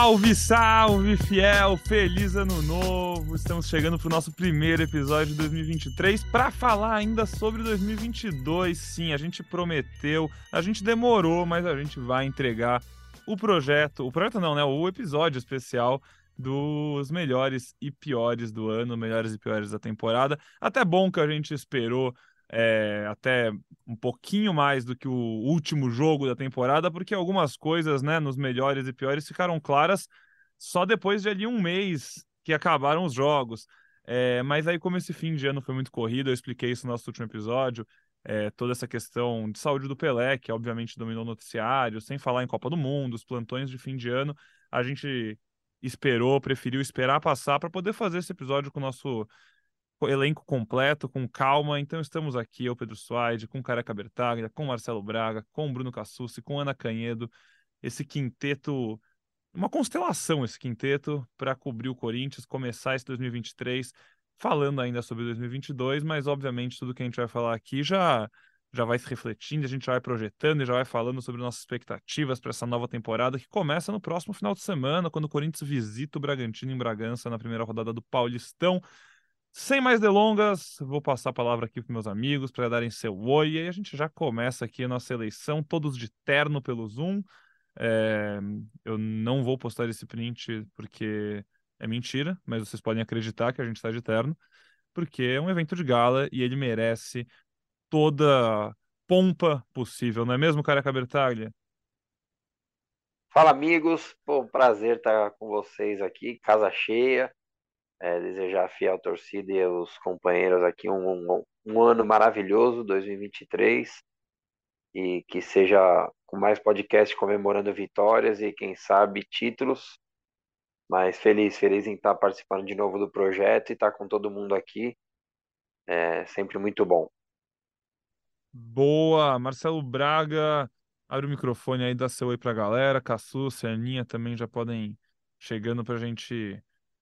Salve, salve, fiel! Feliz ano novo! Estamos chegando para o nosso primeiro episódio de 2023 para falar ainda sobre 2022. Sim, a gente prometeu, a gente demorou, mas a gente vai entregar o projeto, o projeto não, né? O episódio especial dos melhores e piores do ano, melhores e piores da temporada. Até bom que a gente esperou é, até um pouquinho mais do que o último jogo da temporada, porque algumas coisas, né, nos melhores e piores ficaram claras só depois de ali um mês que acabaram os jogos. É, mas aí, como esse fim de ano foi muito corrido, eu expliquei isso no nosso último episódio, é, toda essa questão de saúde do Pelé, que obviamente dominou o noticiário, sem falar em Copa do Mundo, os plantões de fim de ano, a gente esperou, preferiu esperar passar para poder fazer esse episódio com o nosso elenco completo, com calma. Então estamos aqui, eu, Pedro Suaide, com Careca Bertaglia, com Marcelo Braga, com Bruno Cassucci, com Ana Canhedo. Esse quinteto, uma constelação esse quinteto para cobrir o Corinthians, começar esse 2023 falando ainda sobre 2022, mas obviamente tudo que a gente vai falar aqui já já vai se refletindo, a gente já vai projetando e já vai falando sobre nossas expectativas para essa nova temporada que começa no próximo final de semana, quando o Corinthians visita o Bragantino em Bragança na primeira rodada do Paulistão. Sem mais delongas, vou passar a palavra aqui para meus amigos para darem seu oi. E aí a gente já começa aqui a nossa eleição, todos de terno pelo Zoom. É, eu não vou postar esse print porque é mentira, mas vocês podem acreditar que a gente está de terno, porque é um evento de gala e ele merece toda pompa possível, não é mesmo, Careca Bertaglia? Fala, amigos. Pô, prazer estar com vocês aqui, casa cheia é, desejar a fiel torcida e aos companheiros aqui um, um, um ano maravilhoso, 2023, e que seja com mais podcast comemorando vitórias e, quem sabe, títulos. Mas feliz, feliz em estar participando de novo do projeto e estar com todo mundo aqui. É sempre muito bom. Boa! Marcelo Braga, abre o microfone aí, dá seu oi pra galera. Cassu, Aninha também já podem chegando pra gente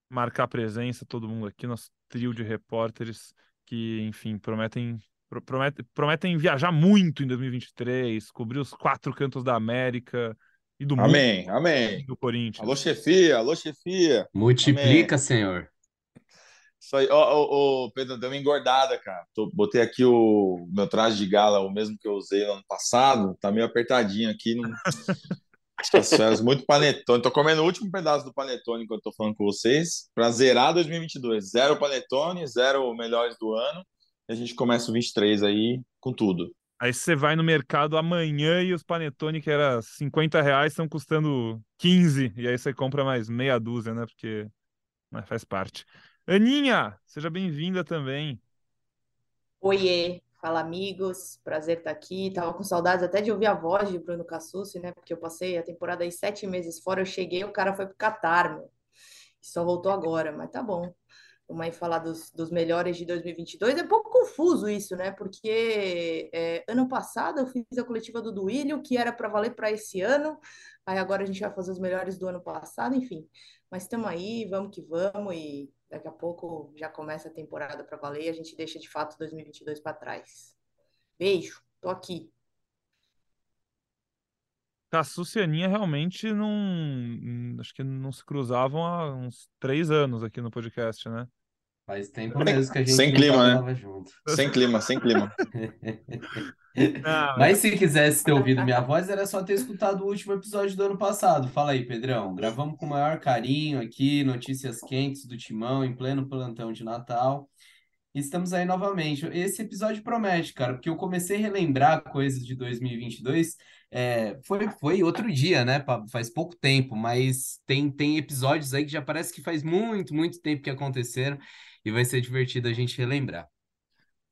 marcar presença, todo mundo aqui, nosso trio de repórteres que, enfim, prometem, prometem, prometem viajar muito em 2023, cobrir os quatro cantos da América e do amém, mundo. Amém, Do Corinthians. Alô, chefia, alô, chefia. Multiplica, amém. Senhor. Isso aí, ó, ó, ó, Pedro, deu uma engordada, cara. Tô, botei aqui o meu traje de gala, o mesmo que eu usei no ano passado, tá meio apertadinho aqui. Não... As férias muito panetone. Tô comendo o último pedaço do panetone enquanto tô falando com vocês, para zerar 2022. Zero panetone, zero melhores do ano. E a gente começa o 23 aí com tudo. Aí você vai no mercado amanhã e os panetone que era 50 reais estão custando 15. E aí você compra mais meia dúzia, né? Porque faz parte. Aninha, seja bem-vinda também. Oiê, Fala, amigos. Prazer estar aqui. Tava com saudades até de ouvir a voz de Bruno Cassucci, né? Porque eu passei a temporada aí sete meses fora. Eu cheguei, o cara foi pro Catar, meu. Só voltou agora, mas tá bom. Vamos aí falar dos, dos melhores de 2022. É um pouco confuso isso, né? Porque é, ano passado eu fiz a coletiva do Duílio, que era para valer para esse ano. Aí agora a gente vai fazer os melhores do ano passado, enfim. Mas estamos aí, vamos que vamos e Daqui a pouco já começa a temporada para valer e a gente deixa de fato 2022 para trás. Beijo, tô aqui. Cassu Aninha realmente não. Acho que não se cruzavam há uns três anos aqui no podcast, né? Faz tempo mesmo que a gente sem clima, né? junto. Sem clima, sem clima. Não, Mas se quisesse ter ouvido minha voz, era só ter escutado o último episódio do ano passado. Fala aí, Pedrão. Gravamos com o maior carinho aqui, notícias quentes do Timão em pleno plantão de Natal. Estamos aí novamente. Esse episódio promete, cara, porque eu comecei a relembrar coisas de 2022. É, foi, foi outro dia, né? Faz pouco tempo, mas tem, tem episódios aí que já parece que faz muito, muito tempo que aconteceram e vai ser divertido a gente relembrar.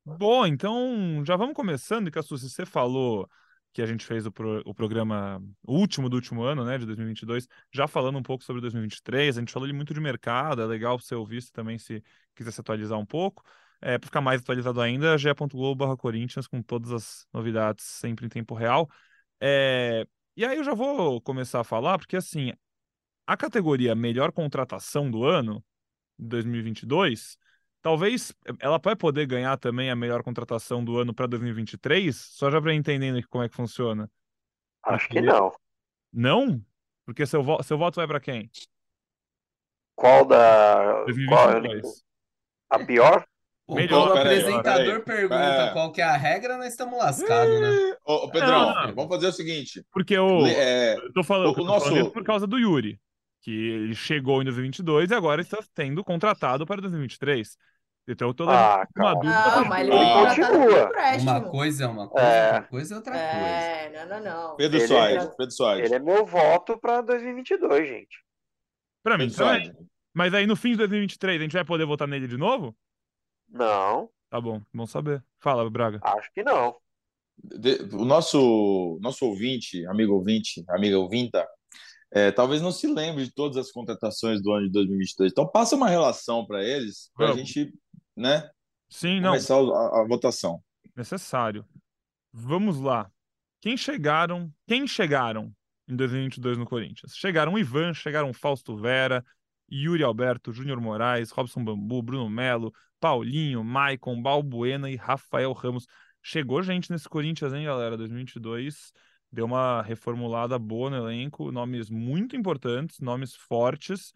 Bom, então já vamos começando, Cassu, se você falou que a gente fez o, pro, o programa último do último ano, né, de 2022, já falando um pouco sobre 2023, a gente falou muito de mercado, é legal você ouvir isso também se quiser se atualizar um pouco. É, para ficar mais atualizado ainda, ge.globo Corinthians com todas as novidades sempre em tempo real. É, e aí eu já vou começar a falar, porque assim, a categoria melhor contratação do ano, 2022, Talvez ela vai poder ganhar também a melhor contratação do ano para 2023, só já para entendendo como é que funciona. Acho que não. Não? Porque seu, vo seu voto vai para quem? Qual da. 2022. Qual, a pior? Pô, Melhor, quando o apresentador pergunta É. qual que é a regra, nós estamos lascados, né? Ô, ô, Pedrão, Não, não. vamos fazer o seguinte. Porque o. É, Eu tô falando, o- eu tô o nosso- falando por causa do Yuri, que ele chegou em 2022 e agora está sendo contratado para 2023. Então eu tô levando Ah, uma dúvida. Não, mas ele Ah. Continua. Uma coisa é uma coisa, É. outra coisa é outra coisa. É, não, não, não. Pedro Ele Soares, entra- Pedro Soares. Ele é meu voto pra 2022, gente. Pra mim também. Soares. Mas aí no fim de 2023 a gente vai poder votar nele de novo? Não, Tá bom, bom saber. Fala, Braga. acho que não. De- o nosso, nosso ouvinte, amigo ouvinte, amiga ouvinta, é, talvez não se lembre de todas as contratações do ano de 2022. Então, passa uma relação para eles, para a gente né, Sim, não, começar a, a votação. necessário. Vamos lá. Quem chegaram? Quem chegaram em 2022 no Corinthians? Chegaram Ivan, chegaram Fausto Vera, Yuri Alberto, Júnior Moraes, Robson Bambu, Bruno Melo, Paulinho, Maicon, Balbuena e Rafael Ramos. Chegou gente nesse Corinthians, hein, galera? 2022 deu uma reformulada boa no elenco, nomes muito importantes, nomes fortes.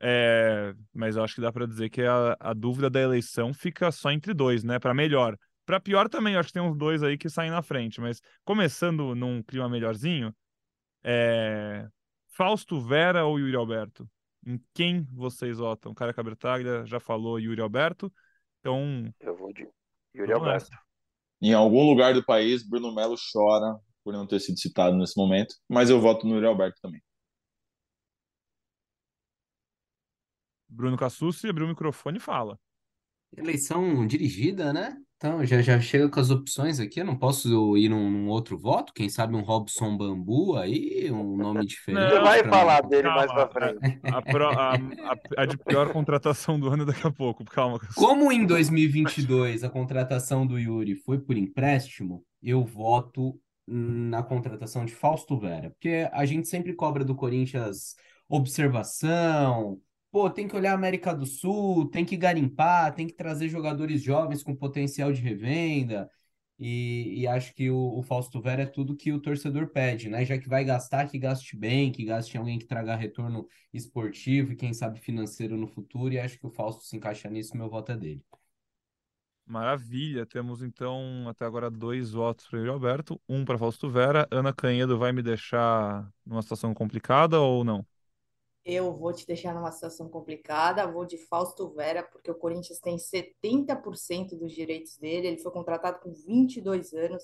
É, mas eu acho que dá para dizer que a, a dúvida da eleição fica só entre dois, né? Para melhor. Para pior também, eu acho que tem uns dois aí que saem na frente. Mas começando num clima melhorzinho, é... Fausto Vera ou Yuri Alberto? Em quem vocês votam? Cara Cabertaglia já falou Yuri Alberto. Então, Eu vou de Yuri Vamos Alberto. Em algum lugar do país, Bruno Melo chora por não ter sido citado nesse momento, mas eu voto no Yuri Alberto também. Bruno Cassucci abriu o microfone e fala. Eleição dirigida, né? Então, já, já chega com as opções aqui. Eu não posso ir num, num outro voto? Quem sabe um Robson Bambu aí, um nome diferente. Você vai falar dele Calma, mais pra frente. A, pro- a- a- a de pior contratação do ano daqui a pouco. Calma. Como em 2022 a contratação do Yuri foi por empréstimo, eu voto na contratação de Fausto Vera, porque a gente sempre cobra do Corinthians observação, pô, tem que olhar a América do Sul, tem que garimpar, tem que trazer jogadores jovens com potencial de revenda, e, e acho que o, o Fausto Vera é tudo que o torcedor pede, né? Já que vai gastar, que gaste bem, que gaste em alguém que traga retorno esportivo e quem sabe financeiro no futuro, e acho que o Fausto se encaixa nisso, meu voto é dele. Maravilha, temos então até agora dois votos para Yuri Alberto, um para Fausto Vera. Ana Canhedo vai me deixar numa situação complicada ou não? Eu vou te deixar numa situação complicada, vou de Fausto Vera, porque o Corinthians tem 70% dos direitos dele, ele foi contratado com 22 anos,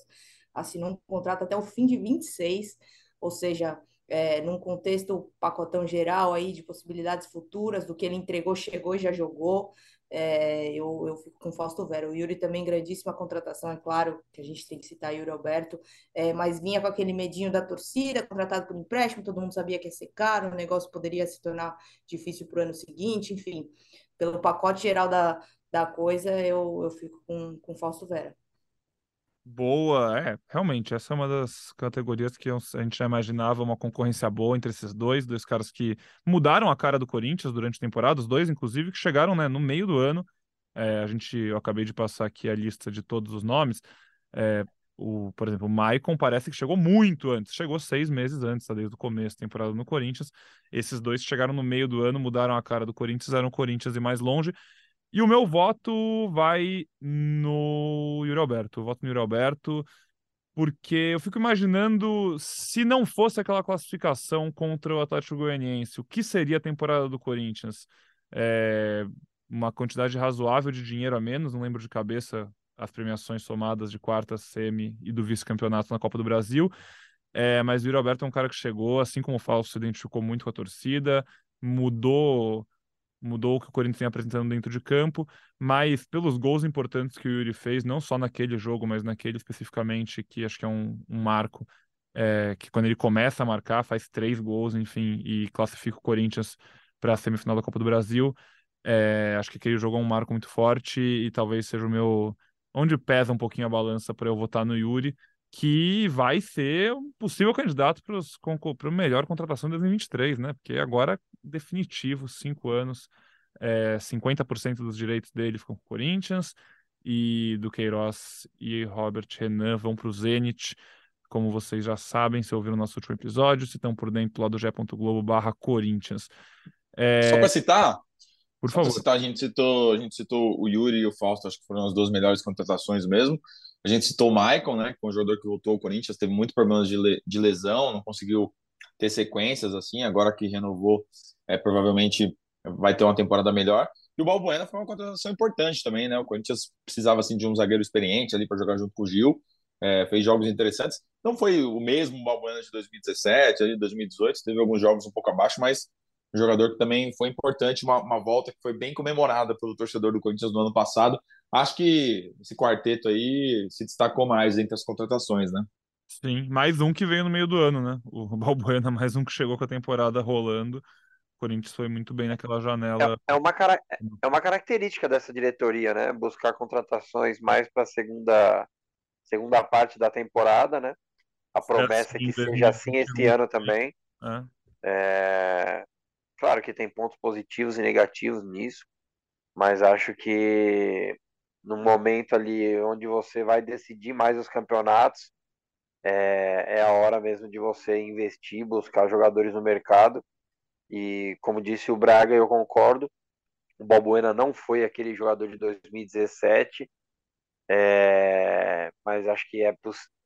assinou um contrato até o fim de 26, ou seja, é, num contexto pacotão geral aí de possibilidades futuras, do que ele entregou, chegou e já jogou, é, eu, eu fico com Fausto Vera. O Yuri também, grandíssima contratação, é claro que a gente tem que citar Yuri Alberto, é, mas vinha com aquele medinho da torcida, contratado por empréstimo, todo mundo sabia que ia ser caro, o negócio poderia se tornar difícil para o ano seguinte, enfim, pelo pacote geral da, da coisa, eu, eu fico com, com Fausto Vera. Boa, é, realmente, essa é uma das categorias que a gente já imaginava uma concorrência boa entre esses dois, dois caras que mudaram a cara do Corinthians durante a temporada, os dois, inclusive, que chegaram, né, no meio do ano. É, a gente, eu acabei de passar aqui a lista de todos os nomes. É, o, por exemplo, o Maicon parece que chegou muito antes, chegou seis meses antes, tá, desde o começo da temporada no Corinthians. Esses dois chegaram no meio do ano, mudaram a cara do Corinthians, eram Corinthians e mais longe. E o meu voto vai no Yuri Alberto. Eu voto no Yuri Alberto porque eu fico imaginando se não fosse aquela classificação contra o Atlético Goianiense, o que seria a temporada do Corinthians? É, uma quantidade razoável de dinheiro a menos, não lembro de cabeça as premiações somadas de quarta, semi e do vice-campeonato na Copa do Brasil. É, mas o Yuri Alberto é um cara que chegou, assim como o Falso se identificou muito com a torcida, mudou mudou o que o Corinthians vem apresentando dentro de campo, mas pelos gols importantes que o Yuri fez, não só naquele jogo, mas naquele especificamente, que acho que é um, um marco, é, que quando ele começa a marcar, faz três gols, enfim, e classifica o Corinthians para a semifinal da Copa do Brasil. É, acho que aquele jogo é um marco muito forte e talvez seja o meu. onde pesa um pouquinho a balança para eu votar no Yuri, que vai ser um possível candidato para o melhor contratação de 2023, né? Porque agora definitivo, cinco anos, é, 50% dos direitos dele ficam com o Corinthians, e do Queiroz e Robert Renan vão para o Zenit. como vocês já sabem, se ouviram o nosso último episódio, se estão por dentro lá do ge.globo barra Corinthians. É... Só para citar, por Só favor. Citar, a, gente citou, a gente citou o Yuri e o Fausto, acho que foram as duas melhores contratações mesmo. A gente citou o Michael, né, que é um jogador que voltou ao Corinthians, teve muitos problemas de, le de lesão, não conseguiu ter sequências assim, agora que renovou, é, provavelmente vai ter uma temporada melhor. E o Balbuena foi uma contratação importante também, né? O Corinthians precisava assim de um zagueiro experiente ali para jogar junto com o Gil. É, fez jogos interessantes. Não foi o mesmo Balbuena de 2017, ali 2018, teve alguns jogos um pouco abaixo, mas um jogador que também foi importante, uma, uma volta que foi bem comemorada pelo torcedor do Corinthians no ano passado. Acho que esse quarteto aí se destacou mais entre as contratações, né? Sim, mais um que veio no meio do ano, né? O Balbuena, mais um que chegou com a temporada rolando. O Corinthians foi muito bem naquela janela. É, é uma, cara... é uma característica dessa diretoria, né? Buscar contratações mais para a segunda, segunda parte da temporada, né? A promessa é que seja assim esse ano também. É. É... Claro que tem pontos positivos e negativos nisso, mas acho que no momento ali onde você vai decidir mais os campeonatos, é, é a hora mesmo de você investir, buscar jogadores no mercado. E como disse o Braga, eu concordo. O Balbuena não foi aquele jogador de 2017, é, mas acho que é,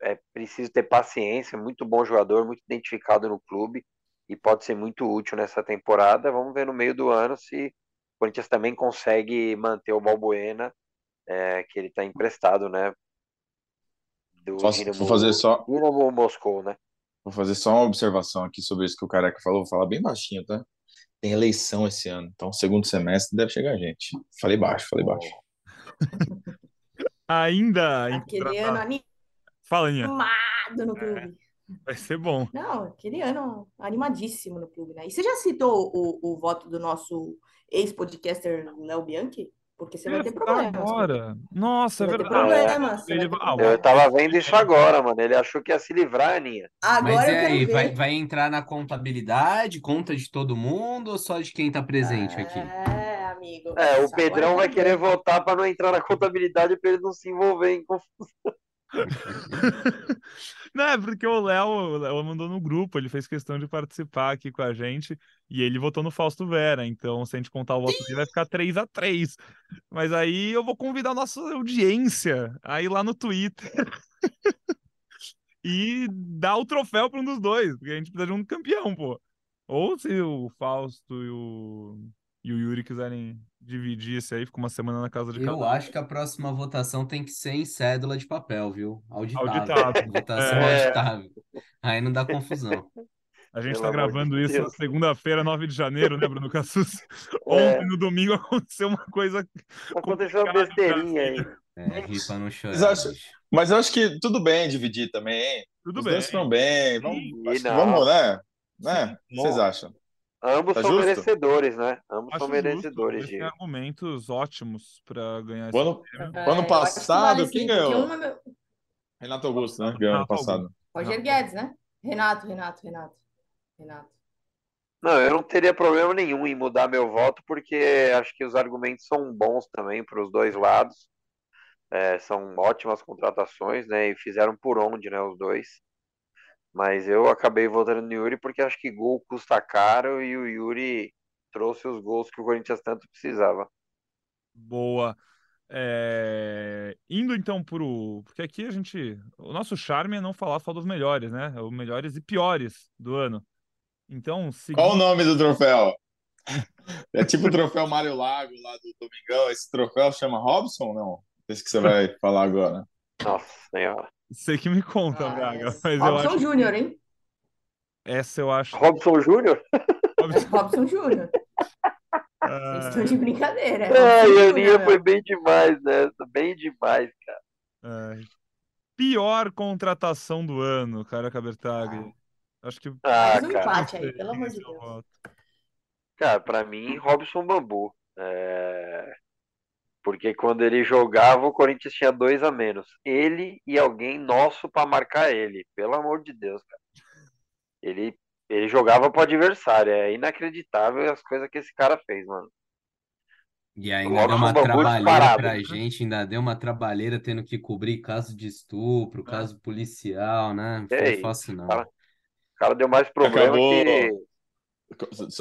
é preciso ter paciência. Muito bom jogador, muito identificado no clube e pode ser muito útil nessa temporada. Vamos ver no meio do ano se o Corinthians também consegue manter o Balbuena, é, que ele está emprestado, né? do Posso, Dinamo, vou fazer só Dinamo Moscou, né? Vou fazer só uma observação aqui sobre isso que o Careca falou, vou falar bem baixinho, tá? Tem eleição esse ano, então segundo semestre deve chegar a gente. Falei baixo, falei baixo. Ainda Aquele ano animado Fala, no clube. É, vai ser bom. Não, aquele ano animadíssimo no clube, né? E você já citou o, o voto do nosso ex-podcaster Léo Bianchi? Porque você vai ter problemas. Agora. Nossa, é verdade. Problemas, ele... ah, eu tava vendo isso agora, mano. Ele achou que ia se livrar, Aninha. Agora Mas é aí, vai, vai entrar na contabilidade, conta de todo mundo ou só de quem tá presente aqui? É, amigo. É, o Pedrão vai querer votar para não entrar na contabilidade para ele não se envolver em confusão. Não, é porque o Léo, o Léo mandou no grupo, ele fez questão de participar aqui com a gente e ele votou no Fausto Vera. Então, se a gente contar o voto dele, vai ficar 3 a 3 Mas aí eu vou convidar a nossa audiência a ir lá no Twitter e dar o troféu para um dos dois, porque a gente precisa de um campeão, pô. Ou se o Fausto e o, e o Yuri quiserem dividir esse aí, fica uma semana na casa de Eu cada acho que a próxima votação tem que ser em cédula de papel, viu? Auditável. Auditável. Votação É. auditável. Aí não dá confusão. A gente Pelo tá amor de gravando isso na segunda-feira, 9 de janeiro, né, Bruno Cassus? Ontem, no domingo, aconteceu uma coisa. Aconteceu uma besteirinha aí. É, pra não chorar. Mas eu acho- bicho. Mas eu acho que tudo bem dividir também, hein? Tudo Os bem. dois foram bem. Vamos, vamos, né? Né? O que Sim. vocês acham? Ambos Tá são justo? merecedores, né? Ambos Acho são justo, merecedores têm de. argumentos ótimos pra ganhar esse ano, ano É, acho que passado, quem ganhou? me- Renato Augusto, né? Ganhou ano passado. Roger Guedes, né? Renato, Renato, Renato. Renato. Não, eu não teria problema nenhum em mudar meu voto, porque acho que os argumentos são bons também para os dois lados. É, são ótimas contratações, né? E fizeram por onde, né? Os dois. Mas eu acabei votando no Yuri porque acho que gol custa caro e o Yuri trouxe os gols que o Corinthians tanto precisava. Boa. É, Indo então pro. Porque aqui a gente. O nosso charme é não falar só dos melhores, né? É os melhores e piores do ano. Então, Qual o seguindo. nome do troféu? É tipo o troféu Mário Lago lá do Domingão. Esse troféu chama Robson? Não. Esse que você vai falar agora. Nossa senhora. Sei que me conta, Ah, Braga, mas eu Robson acho. Júnior, hein? Essa eu acho. Robson Júnior? Robson Júnior. Vocês estão de brincadeira. é a Júnior, Aninha né? foi bem demais nessa. Bem demais, cara. É, pior contratação do ano, cara, Cabertagli. Acho que. Ah, Faz um cara. empate aí, pelo amor de Deus. Cara, pra mim, Robson Bambu. É, Porque quando ele jogava, o Corinthians tinha dois a menos. Ele e alguém nosso pra marcar ele. Pelo amor de Deus, cara. Ele, ele jogava pro adversário. É inacreditável as coisas que esse cara fez, mano. E ainda deu uma trabalheira pra gente, ainda deu uma trabalheira tendo que cobrir caso de estupro, é. caso policial, né? Não foi fácil, não. Cara, o cara deu mais problema Acabou... que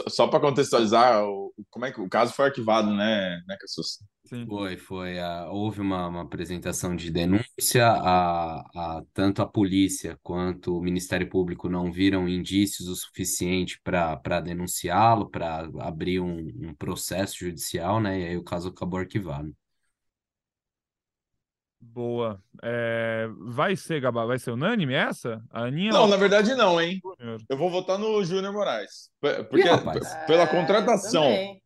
só para contextualizar, como é que o caso foi arquivado, né, né Cassus? Sim. Foi, foi. Uh, houve uma, uma, apresentação de denúncia, a, a, tanto a polícia quanto o Ministério Público não viram indícios o suficiente para denunciá-lo, para abrir um, um, processo judicial, né? E aí o caso acabou arquivado. Boa. É, vai ser, Gabá, vai ser unânime essa? A Aninha não, na verdade não, hein? Eu vou votar no Júnior Moraes. Porque Ih, pela contratação, é,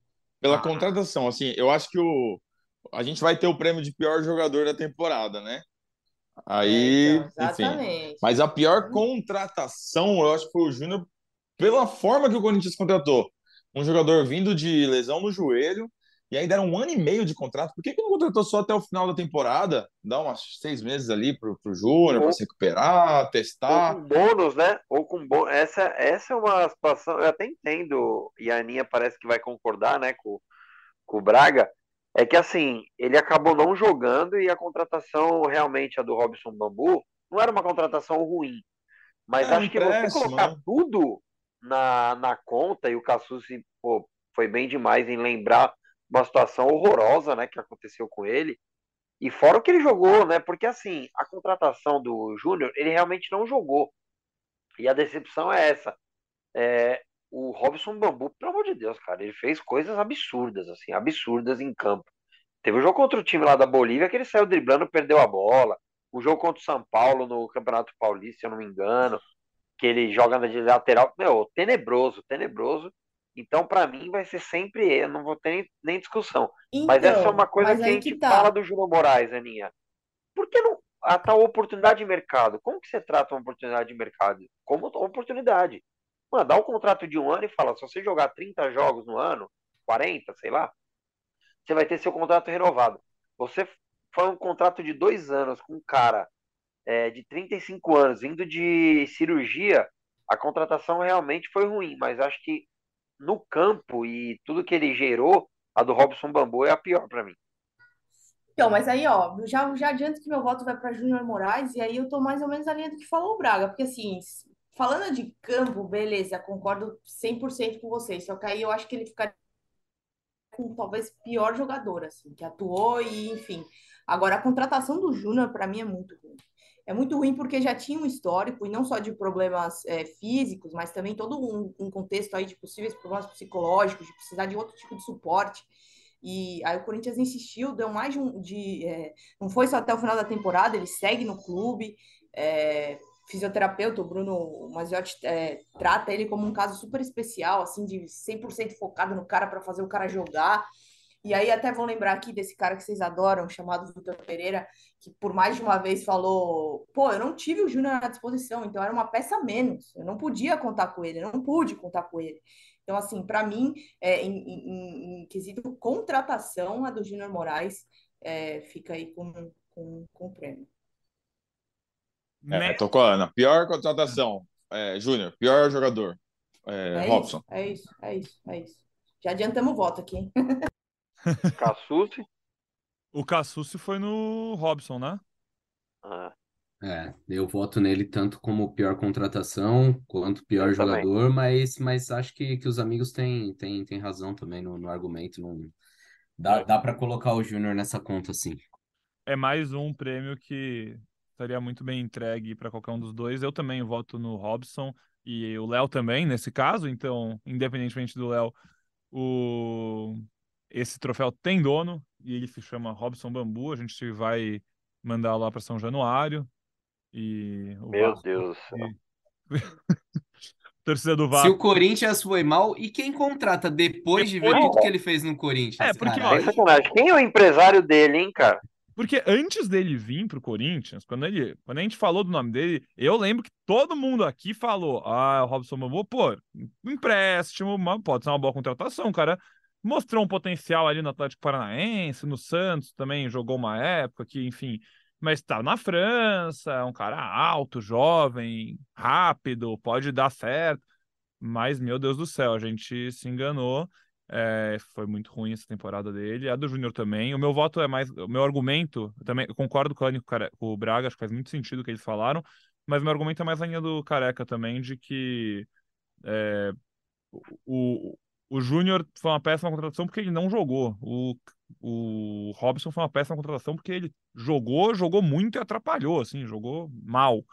pela ah. contratação, assim, eu acho que o a gente vai ter o prêmio de pior jogador da temporada, né? Aí, é, então, enfim. Mas a pior contratação, eu acho que foi o Júnior pela forma que o Corinthians contratou. Um jogador vindo de lesão no joelho, e aí deram um ano e meio de contrato. Por que, que não contratou só até o final da temporada? Dá umas seis meses ali pro, pro Júnior para se recuperar, testar. Ou com bônus, né? Ou com bônus. Essa, essa é uma situação, eu até entendo, e a Aninha parece que vai concordar, né, com, com o Braga. É que assim, ele acabou não jogando e a contratação realmente, a do Robson Bambu, não era uma contratação ruim. Mas é, acho que você colocar né? tudo na, na conta, e o Cassucci foi bem demais em lembrar uma situação horrorosa, né, que aconteceu com ele. E fora o que ele jogou, né? Porque assim, a contratação do Júnior, ele realmente não jogou. E a decepção é essa. É, o Robson Bambu, pelo amor de Deus, cara, ele fez coisas absurdas, assim, absurdas em campo. Teve um jogo contra o time lá da Bolívia que ele saiu driblando, perdeu a bola. O jogo contra o São Paulo no Campeonato Paulista, se eu não me engano, que ele joga de lateral. Meu, tenebroso, tenebroso. Então, para mim, vai ser sempre eu, não vou ter nem, nem discussão. Então, mas essa é uma coisa que a gente que tá. fala do Júnior Moraes, Aninha. Por que não a tal oportunidade de mercado? Como que você trata uma oportunidade de mercado? Como oportunidade. Mano, dá um contrato de um ano e fala, se você jogar 30 jogos no ano, 40, sei lá, você vai ter seu contrato renovado. Você foi um contrato de dois anos com um cara é, de 35 anos, vindo de cirurgia, a contratação realmente foi ruim, mas acho que no campo e tudo que ele gerou, a do Robson Bambu é a pior para mim. Então, mas aí, ó, já, já adianto que meu voto vai para Júnior Moraes, e aí eu tô mais ou menos na linha do que falou o Braga, porque assim, falando de campo, beleza, concordo 100% com vocês, só que aí eu acho que ele ficaria com talvez pior jogador, assim, que atuou e, enfim. Agora, a contratação do Júnior, para mim, é muito ruim é muito ruim porque já tinha um histórico, e não só de problemas é, físicos, mas também todo um, um, contexto aí de possíveis problemas psicológicos, de precisar de outro tipo de suporte. E aí o Corinthians insistiu, deu mais de um. De, é, não foi só até o final da temporada, ele segue no clube. É, fisioterapeuta, o Bruno Maziotti, é, trata ele como um caso super especial, assim, de 100% focado no cara para fazer o cara jogar. E aí até vou lembrar aqui desse cara que vocês adoram, chamado Vitor Pereira, que por mais de uma vez falou, pô, eu não tive o Júnior à disposição, então era uma peça menos, eu não podia contar com ele, eu não pude contar com ele. Então, assim, para mim, é, em, em, em, quesito contratação, a do Júnior Moraes é, fica aí com, com, com o prêmio. É, tô com a Ana. Pior contratação, é, Júnior. Pior jogador, é, é Robson. Isso, é isso, é isso, é isso. Já adiantamos o voto aqui. Cassucci? O Cassucci foi no Robson, né? Ah. É, eu voto nele tanto como pior contratação quanto pior eu jogador, mas, mas acho que, que os amigos têm, têm, têm razão também no, no argumento. Não, dá, dá para colocar o Júnior nessa conta, sim. É mais um prêmio que estaria muito bem entregue para qualquer um dos dois. Eu também voto no Robson e o Léo também, nesse caso. Então, independentemente do Léo, o esse troféu tem dono e ele se chama Robson Bambu. A gente vai mandar lá para São Januário. E Meu Vasco, Deus do céu. Torcida do Vasco. Se o Corinthians foi mal, e quem contrata depois, depois de ver tudo que ele fez no Corinthians? É, porque, ó, quem é o empresário dele, hein, cara? Porque antes dele vir pro Corinthians, quando, ele, quando a gente falou do nome dele, eu lembro que todo mundo aqui falou: ah, o Robson Bambu, pô, empréstimo, pode ser uma boa contratação, cara mostrou um potencial ali no Atlético Paranaense, no Santos também jogou uma época que, enfim, mas está na França, é um cara alto, jovem, rápido, pode dar certo. Mas, meu Deus do céu, a gente se enganou. É, foi muito ruim essa temporada dele. A do Júnior também. O meu voto é mais. O meu argumento, eu também eu concordo com o, com o Braga, acho que faz muito sentido o que eles falaram, mas meu argumento é mais a linha do Careca também, de que é, o, o Júnior foi uma péssima contratação porque ele não jogou. O, o Robson foi uma péssima contratação porque ele jogou, jogou muito e atrapalhou, assim, jogou mal.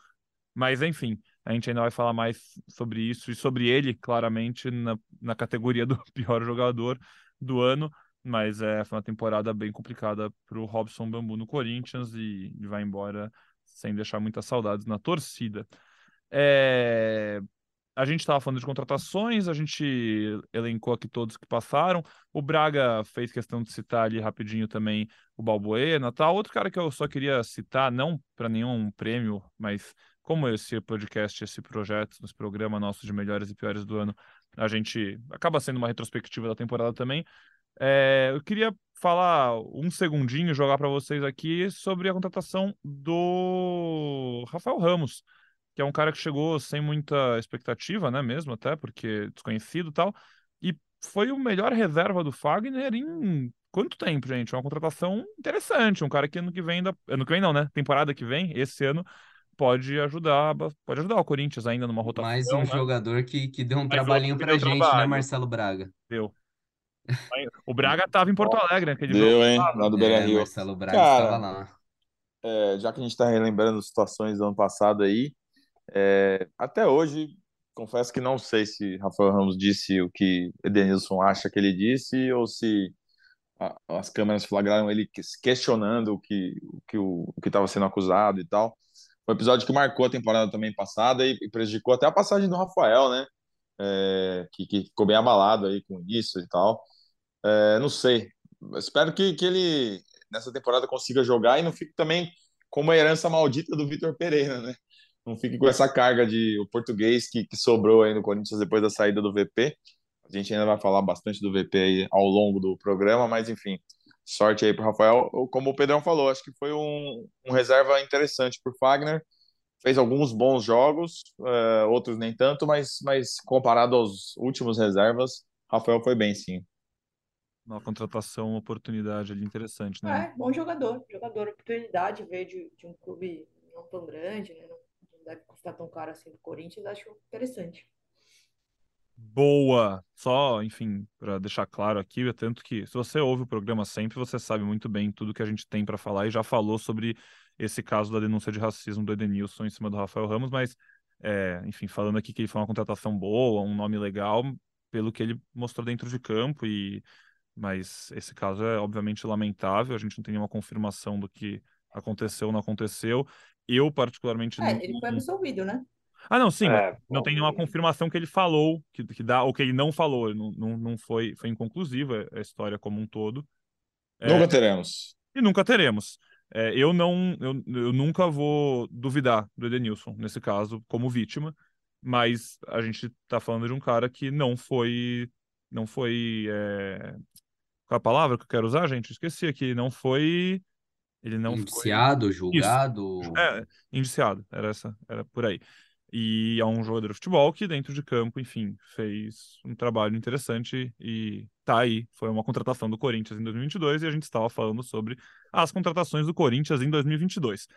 Mas, enfim, a gente ainda vai falar mais sobre isso e sobre ele, claramente, na, na categoria do pior jogador do ano. Mas é, foi uma temporada bem complicada para o Robson Bambu no Corinthians e, e vai embora sem deixar muitas saudades na torcida. É, a gente estava falando de contratações, a gente elencou aqui todos que passaram. O Braga fez questão de citar ali rapidinho também o Balbuena, tal. Outro cara que eu só queria citar, não para nenhum prêmio, mas como esse podcast, esse projeto, esse programa nosso de melhores e piores do ano, a gente acaba sendo uma retrospectiva da temporada também. É, eu queria falar um segundinho, jogar para vocês aqui sobre a contratação do Rafael Ramos que é um cara que chegou sem muita expectativa, né, mesmo até, porque desconhecido e tal, e foi o melhor reserva do Fagner em quanto tempo, gente? Uma contratação interessante, um cara que ano que vem, da... ano que vem não, né, temporada que vem, esse ano, pode ajudar, pode ajudar o Corinthians ainda numa rotação. Mais um né? jogador que, que deu um Mais trabalhinho pra gente, né, trabalho. né, Marcelo Braga? Deu. O Braga tava em Porto Alegre naquele Deu, jogo. hein? Lá do Beira Rio. É, Marcelo Braga Cara, estava lá. É, já que a gente está relembrando situações do ano passado aí, é, até hoje, confesso que não sei se Rafael Ramos disse o que Edenilson acha que ele disse ou se a, as câmeras flagraram ele questionando o que o que o, estava sendo acusado e tal. Foi um episódio que marcou a temporada também passada e, e prejudicou até a passagem do Rafael, né? É, que, que ficou bem abalado aí com isso e tal. É, não sei. Espero que, que ele nessa temporada consiga jogar e não fique também como a herança maldita do Vitor Pereira, né? Não fique com essa carga de o português que, que sobrou aí no Corinthians depois da saída do VP. A gente ainda vai falar bastante do VP aí ao longo do programa, mas enfim, sorte aí para Rafael. Como o Pedrão falou, acho que foi um, um reserva interessante para Fagner. Fez alguns bons jogos, uh, outros nem tanto, mas, mas comparado aos últimos reservas, Rafael foi bem, sim. Uma contratação, uma oportunidade ali interessante, né? É, bom jogador. Jogador, oportunidade, veio de, de um clube não tão grande, né? Deve custar tão caro assim do Corinthians, acho interessante. Boa! Só, enfim, para deixar claro aqui, é tanto que se você ouve o programa sempre, você sabe muito bem tudo que a gente tem para falar e já falou sobre esse caso da denúncia de racismo do Edenilson em cima do Rafael Ramos, mas, é, enfim, falando aqui que ele foi uma contratação boa, um nome legal, pelo que ele mostrou dentro de campo, e mas esse caso é obviamente lamentável, a gente não tem nenhuma confirmação do que aconteceu ou não aconteceu. Eu, particularmente. É, não... ele foi absolvido, né? Ah, não, sim, é, não tem nenhuma confirmação que ele falou, que, que dá, ou que ele não falou. Não, não, não foi, foi inconclusiva a história como um todo. É, nunca teremos. E nunca teremos. É, eu não, eu, eu nunca vou duvidar do Edenilson, nesse caso, como vítima, mas a gente tá falando de um cara que não foi. Não foi. É... Qual é a palavra que eu quero usar, gente? Esqueci aqui. Não foi ele não indiciado, foi... julgado. Isso. É, indiciado, era essa, era por aí. E é um jogador de futebol que dentro de campo, enfim, fez um trabalho interessante e tá aí. Foi uma contratação do Corinthians em 2022 e a gente estava falando sobre as contratações do Corinthians em 2022.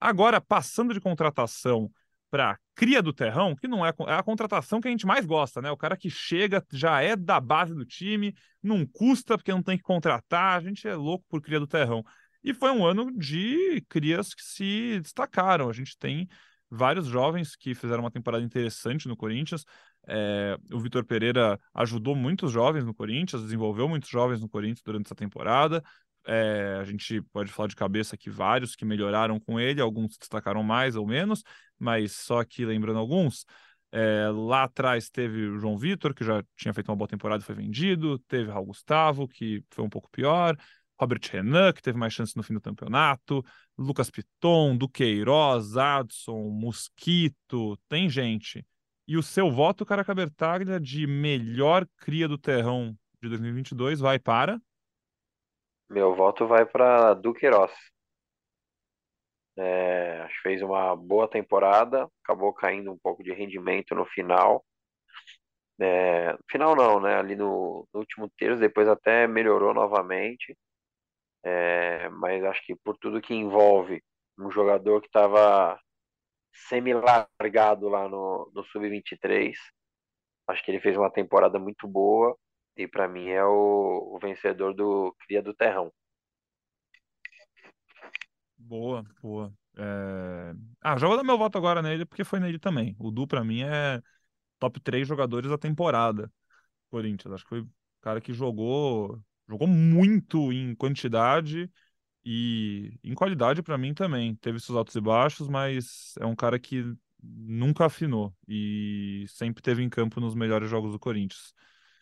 Agora, passando de contratação para cria do terrão, que não é, é a contratação que a gente mais gosta, né? O cara que chega, já é da base do time, não custa porque não tem que contratar, a gente é louco por cria do terrão. E foi um ano de crias que se destacaram. A gente tem vários jovens que fizeram uma temporada interessante no Corinthians. É, o Vitor Pereira ajudou muitos jovens no Corinthians, desenvolveu muitos jovens no Corinthians durante essa temporada. É, a gente pode falar de cabeça aqui vários que melhoraram com ele, alguns destacaram mais ou menos, mas só aqui lembrando alguns. É, lá atrás teve o João Vitor, que já tinha feito uma boa temporada e foi vendido, teve Raul Gustavo, que foi um pouco pior, Robert Renan, que teve mais chance no fim do campeonato, Lucas Piton, Duqueiroz, Adson, Mosquito, tem gente. E o seu voto, Caraca Bertaglia, de melhor cria do terrão de 2022 vai para? Meu voto vai para Duqueiroz. É, fez uma boa temporada, acabou caindo um pouco de rendimento no final, É, final não, né? Ali no, no último terço, depois até melhorou novamente. É, mas acho que por tudo que envolve um jogador que estava semi-largado lá no, no Sub-23, acho que ele fez uma temporada muito boa e para mim é o, o vencedor do Cria do Terrão. Boa, boa. É... Ah, já vou dar meu voto agora nele, porque foi nele também. O Du, pra mim, é top 3 jogadores da temporada. Corinthians. Acho que foi o cara que jogou, jogou muito em quantidade e em qualidade para mim também. Teve seus altos e baixos, mas é um cara que nunca afinou e sempre teve em campo nos melhores jogos do Corinthians.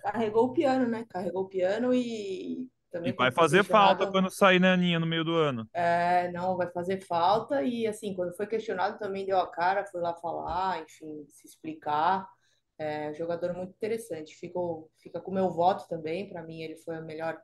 Carregou o piano, né? Carregou o piano e também e vai fazer falta quando sair na Aninha no meio do ano. É, não, vai fazer falta e assim, quando foi questionado também deu a cara, foi lá falar, enfim, se explicar. É, jogador muito interessante. Ficou, fica com o meu voto também. Para mim, ele foi o melhor,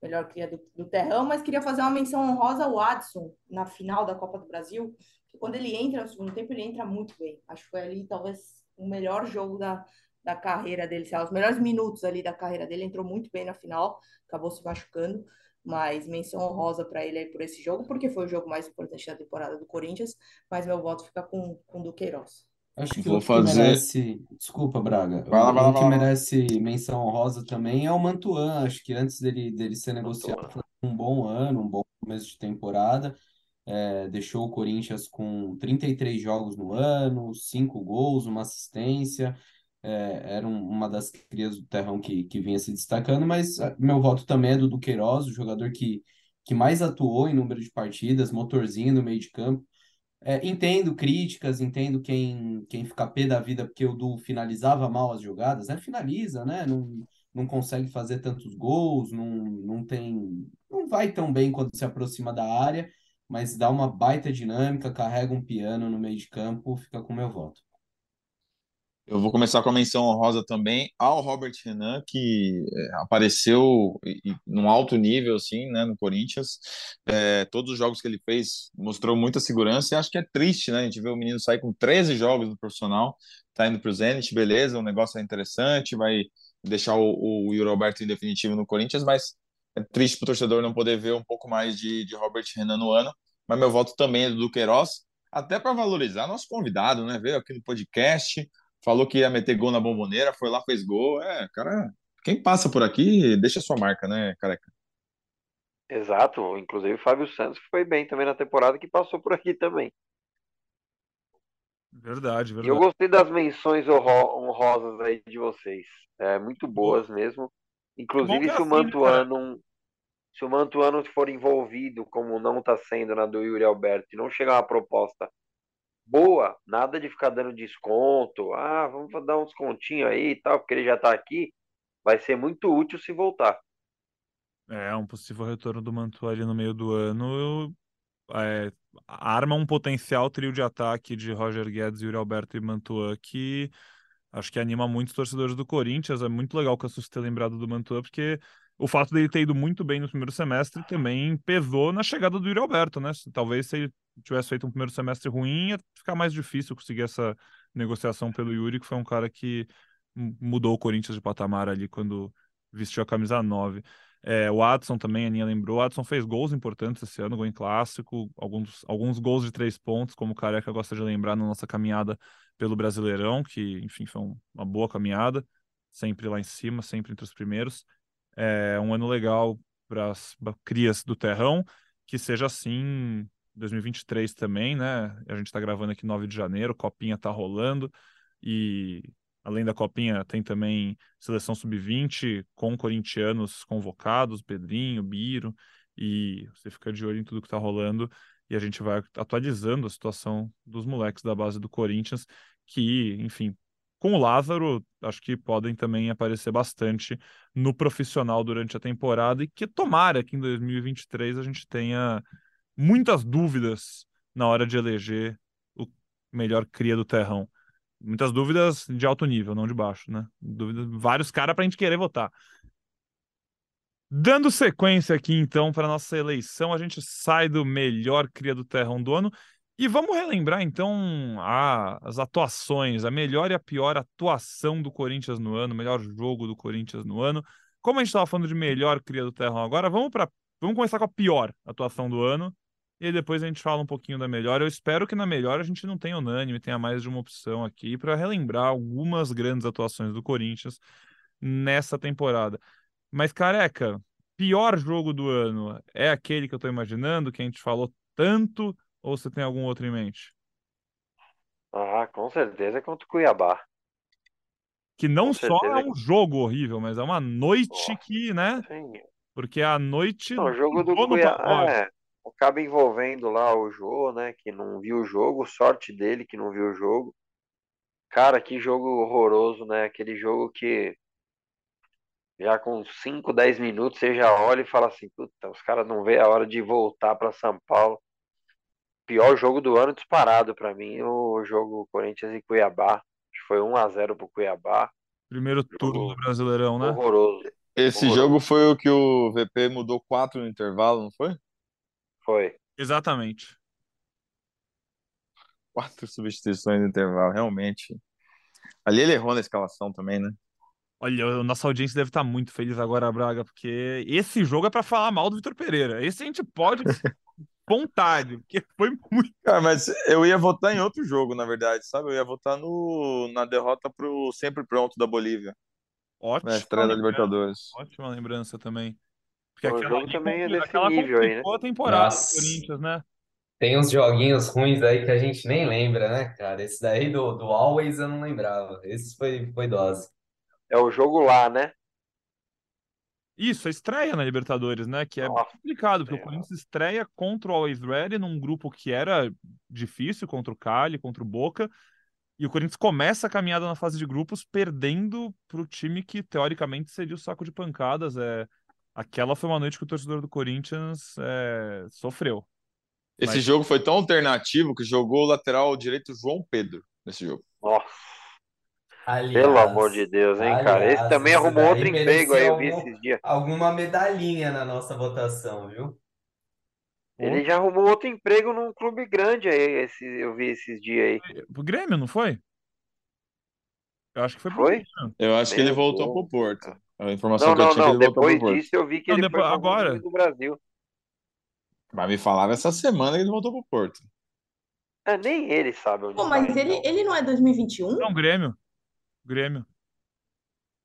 melhor cria do, do Terrão. Mas queria fazer uma menção honrosa ao Adson na final da Copa do Brasil. Que quando ele entra no segundo tempo, ele entra muito bem. Acho que foi ali talvez o melhor jogo da, da carreira dele, os melhores minutos ali da carreira dele. Entrou muito bem na final, acabou se machucando. Mas menção honrosa para ele aí por esse jogo, porque foi o jogo mais importante da temporada do Corinthians. Mas meu voto fica com, com o Duqueiroz. Acho que Vou fazer... que merece. Desculpa, Braga. Vai lá, vai lá, o que merece menção honrosa também é o Mantuan. Acho que antes dele, dele ser negociado, foi um bom ano, um bom começo de temporada. É, deixou o Corinthians com 33 jogos no ano, 5 gols, uma assistência. É, era um, uma das crias do Terrão que, que vinha se destacando, mas ah, meu voto também é do Duqueiroz, o jogador que, que mais atuou em número de partidas, motorzinho no meio de campo. É, entendo críticas, entendo quem, quem fica pé da vida porque o Du finalizava mal as jogadas, né? Finaliza, né? Não, não consegue fazer tantos gols, não, não tem. não vai tão bem quando se aproxima da área, mas dá uma baita dinâmica, carrega um piano no meio de campo, fica com meu voto. Eu vou começar com a menção honrosa também ao Robert Renan, que é, apareceu num alto nível, assim, né, no Corinthians. É, todos os jogos que ele fez mostrou muita segurança e acho que é triste, né? A gente vê o menino sair com 13 jogos no profissional, tá indo pro Zenit, beleza, o negócio é interessante, vai deixar o, o Alberto em definitivo no Corinthians, mas é triste pro torcedor não poder ver um pouco mais de, de Robert Renan no ano. Mas meu voto também é do Duqueiroz, até para valorizar nosso convidado, né? Veio aqui no podcast falou que ia meter gol na bomboneira, foi lá, fez gol. É, cara, quem passa por aqui deixa sua marca, né, careca? Exato, inclusive o Fábio Santos foi bem também na temporada que passou por aqui também. Verdade, verdade. E eu gostei das menções honrosas aí de vocês. É, muito boas mesmo. Inclusive, se o assim, Mantuano. Se o Mantuano for envolvido, como não está sendo na do Yuri Alberto, e não chegar uma proposta boa, nada de ficar dando desconto, ah, vamos dar um descontinho aí e tal, porque ele já está aqui, vai ser muito útil se voltar. É, um possível retorno do Mantua ali no meio do ano é, arma um potencial trio de ataque de Roger Guedes, Yuri Alberto e Mantua que acho que anima muitos torcedores do Corinthians. É muito legal que eu ter lembrado do Mantua, porque o fato dele ter ido muito bem no primeiro semestre também pesou na chegada do Yuri Alberto, né? Talvez se ele tivesse feito um primeiro semestre ruim, ia ficar mais difícil conseguir essa negociação pelo Yuri, que foi um cara que mudou o Corinthians de patamar ali quando vestiu a camisa 9. É, o Adson também, a Aninha lembrou. O Adson fez gols importantes esse ano, gol em clássico, alguns, alguns gols de três pontos, como o Careca gosta de lembrar na nossa caminhada pelo Brasileirão, que, enfim, foi um, uma boa caminhada, sempre lá em cima, sempre entre os primeiros. É um ano legal para as crias do Terrão, que seja assim 2023 também, né? A gente está gravando aqui 9 de janeiro, Copinha está rolando e além da Copinha tem também seleção sub-20 com corintianos convocados, Pedrinho, Biro, e você fica de olho em tudo que está rolando e a gente vai atualizando a situação dos moleques da base do Corinthians, que, enfim, com o Lázaro, acho que podem também aparecer bastante no profissional durante a temporada e que tomara que em 2023 a gente tenha muitas dúvidas na hora de eleger o melhor cria do terrão. Muitas dúvidas de alto nível, não de baixo, né? Dúvidas, vários caras para a gente querer votar. Dando sequência aqui, então, para nossa eleição, a gente sai do melhor cria do terrão do ano E vamos relembrar então a, as atuações, a melhor e a pior atuação do Corinthians no ano, o melhor jogo do Corinthians no ano. Como a gente estava falando de melhor cria do Terrão agora, vamos para vamos começar com a pior atuação do ano e depois a gente fala um pouquinho da melhor. Eu espero que na melhor a gente não tenha unânime, tenha mais de uma opção aqui para relembrar algumas grandes atuações do Corinthians nessa temporada. Mas careca, pior jogo do ano é aquele que eu estou imaginando, que a gente falou tanto ou você tem algum outro em mente? Ah, com certeza é contra o Cuiabá. Que não Com só é um jogo horrível, mas é uma noite Nossa. que, né? Sim. Porque a noite Não, o jogo do Cuiabá pagode. é, acaba envolvendo lá o Jô, né? Que não viu o jogo, sorte dele que não viu o jogo. Cara, que jogo horroroso, né? Aquele jogo que já com 5, 10 minutos você já olha e fala assim: puta, os caras não vê a hora de voltar para São Paulo. Pior jogo do ano disparado para mim, o jogo Corinthians e Cuiabá. Acho que foi 1 a 0 pro Cuiabá. Primeiro turno do Brasileirão, né? horroroso. Esse Horroroso. jogo foi o que o VP mudou quatro no intervalo, não foi? Foi. Exatamente. Quatro substituições no intervalo, realmente. Ali ele errou na escalação também, né? Olha, a nossa audiência deve estar muito feliz agora, Braga, porque esse jogo é para falar mal do Vitor Pereira. Esse a gente pode vontade, porque foi muito. Cara, mas eu ia votar em outro jogo, na verdade, sabe? Eu ia votar no, na derrota pro sempre pronto da Bolívia, Ótima na estreia da lembrança, Libertadores. ótima lembrança também. Porque O aquela jogo também é desse aquela nível aí, né? a temporada do Nossa. Corinthians, né? Tem uns joguinhos ruins aí que a gente nem lembra, né, cara? Esse daí do, do Always eu não lembrava. Esse foi, foi dose. É o jogo lá, né? Isso, a estreia na Libertadores, né? Que é Nossa complicado, porque o Senhora. Corinthians estreia contra o Always Ready num grupo que era difícil, contra o Cali, contra o Boca. E o Corinthians começa a caminhada na fase de grupos perdendo para o time que teoricamente seria o saco de pancadas. É... Aquela foi uma noite que o torcedor do Corinthians é, sofreu. Esse Mas- jogo foi tão alternativo que jogou o lateral direito João Pedro nesse jogo. Nossa, Aliás, pelo amor de Deus, hein, cara? Esse aliás, também arrumou outro emprego aí, eu vi esses dias. alguma medalhinha na nossa votação, viu? Ele já arrumou outro emprego num clube grande aí, esse, eu vi esses dias aí. Pro Grêmio, não foi? Eu acho que foi pro Foi? Grêmio. Eu acho que ele voltou pro Porto. A informação Não, que eu não, tinha é que não. ele voltou pro Depois Porto. disso eu vi que Não, ele depois- foi algum agora. time do Brasil. Mas me falaram essa semana que ele voltou pro Porto. É, nem ele sabe onde Pô, tá, mas ele, então. ele não é 2021? Não, Grêmio. Grêmio.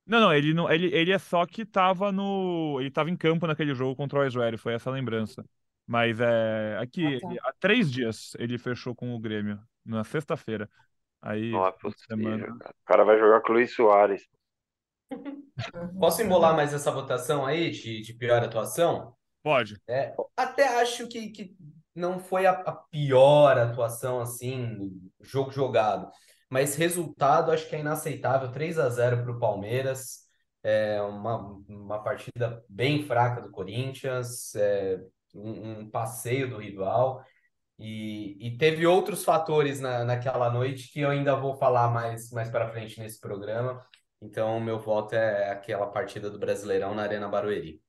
Não, não, ele não, ele, ele é só que tava no, ele tava em campo naquele jogo contra o Israel, foi essa lembrança. Mas é, aqui, Ah, tá. ele- há três dias ele fechou com o Grêmio, na sexta-feira. Aí, Não é possível, semana. cara. O cara vai jogar com o Luiz Soares. Posso embolar mais essa votação aí de, de pior atuação? Pode. É, até acho que, que não foi a, a pior atuação, assim, jogo jogado. Mas resultado, acho que é inaceitável. 3 a 0 para o Palmeiras. É uma, uma partida bem fraca do Corinthians. é um, um passeio do rival. E, e teve outros fatores na, naquela noite que eu ainda vou falar mais, mais para frente nesse programa. Então, meu voto é aquela partida do Brasileirão na Arena Barueri.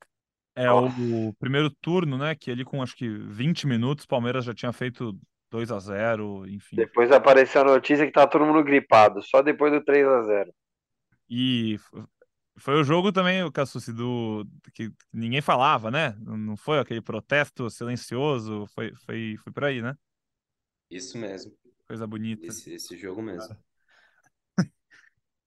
É o primeiro turno, né, que ele com acho que 20 minutos, o Palmeiras já tinha feito 2 a 0 enfim. Depois apareceu a notícia que tá todo mundo gripado, só depois do 3 a 0 E foi o jogo também, o Cassucci, do que ninguém falava, né? Não foi aquele protesto silencioso, foi, foi, foi por aí, né? Isso mesmo. Coisa bonita. Esse, esse jogo mesmo.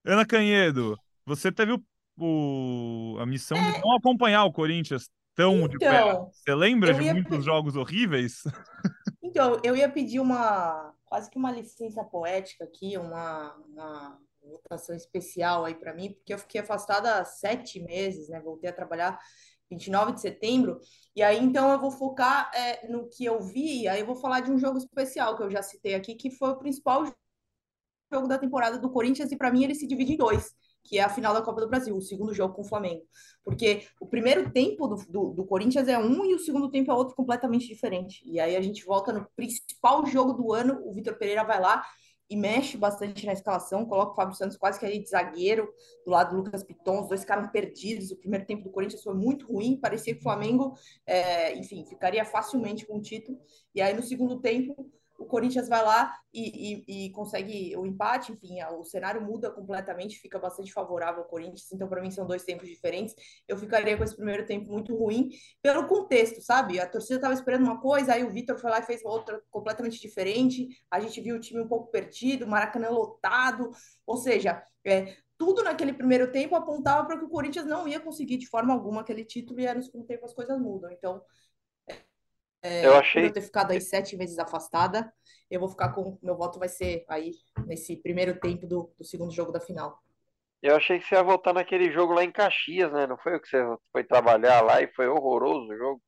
Ana Canhedo, você teve o, o- a missão de não acompanhar o Corinthians tão de perto. Então, Você lembra de ia muitos jogos horríveis? então, eu ia pedir uma, quase que uma licença poética aqui, uma, uma votação especial aí para mim, porque eu fiquei afastada há sete meses, né? Voltei a trabalhar 29 de setembro, e aí então eu vou focar é, no que eu vi, aí eu vou falar de um jogo especial que eu já citei aqui, que foi o principal jogo da temporada do Corinthians, e para mim ele se divide em dois, que é a final da Copa do Brasil, o segundo jogo com o Flamengo. Porque o primeiro tempo do, do, do Corinthians é um e o segundo tempo é outro completamente diferente. E aí a gente volta no principal jogo do ano, o Vitor Pereira vai lá e mexe bastante na escalação, coloca o Fábio Santos quase que ali de zagueiro, do lado do Lucas Piton, os dois ficaram perdidos, o primeiro tempo do Corinthians foi muito ruim, parecia que o Flamengo, é, enfim, ficaria facilmente com o título, e aí no segundo tempo o Corinthians vai lá e, e, e, consegue o empate, enfim, o cenário muda completamente, fica bastante favorável ao Corinthians, então para mim são dois tempos diferentes. Eu ficaria com esse primeiro tempo muito ruim pelo contexto, sabe? A torcida estava esperando uma coisa, aí o Vitor foi lá e fez outra completamente diferente. A gente viu o time um pouco perdido, Maracanã lotado, ou seja, é, tudo naquele primeiro tempo apontava para que o Corinthians não ia conseguir de forma alguma aquele título e aí no segundo tempo as coisas mudam. Então, é, eu achei. Por eu ter ficado aí sete meses afastada, eu vou ficar com. Meu voto vai ser aí nesse primeiro tempo do, do segundo jogo da final. Eu achei que você ia voltar naquele jogo lá em Caxias, né? Não foi o que você foi trabalhar lá e foi horroroso o jogo?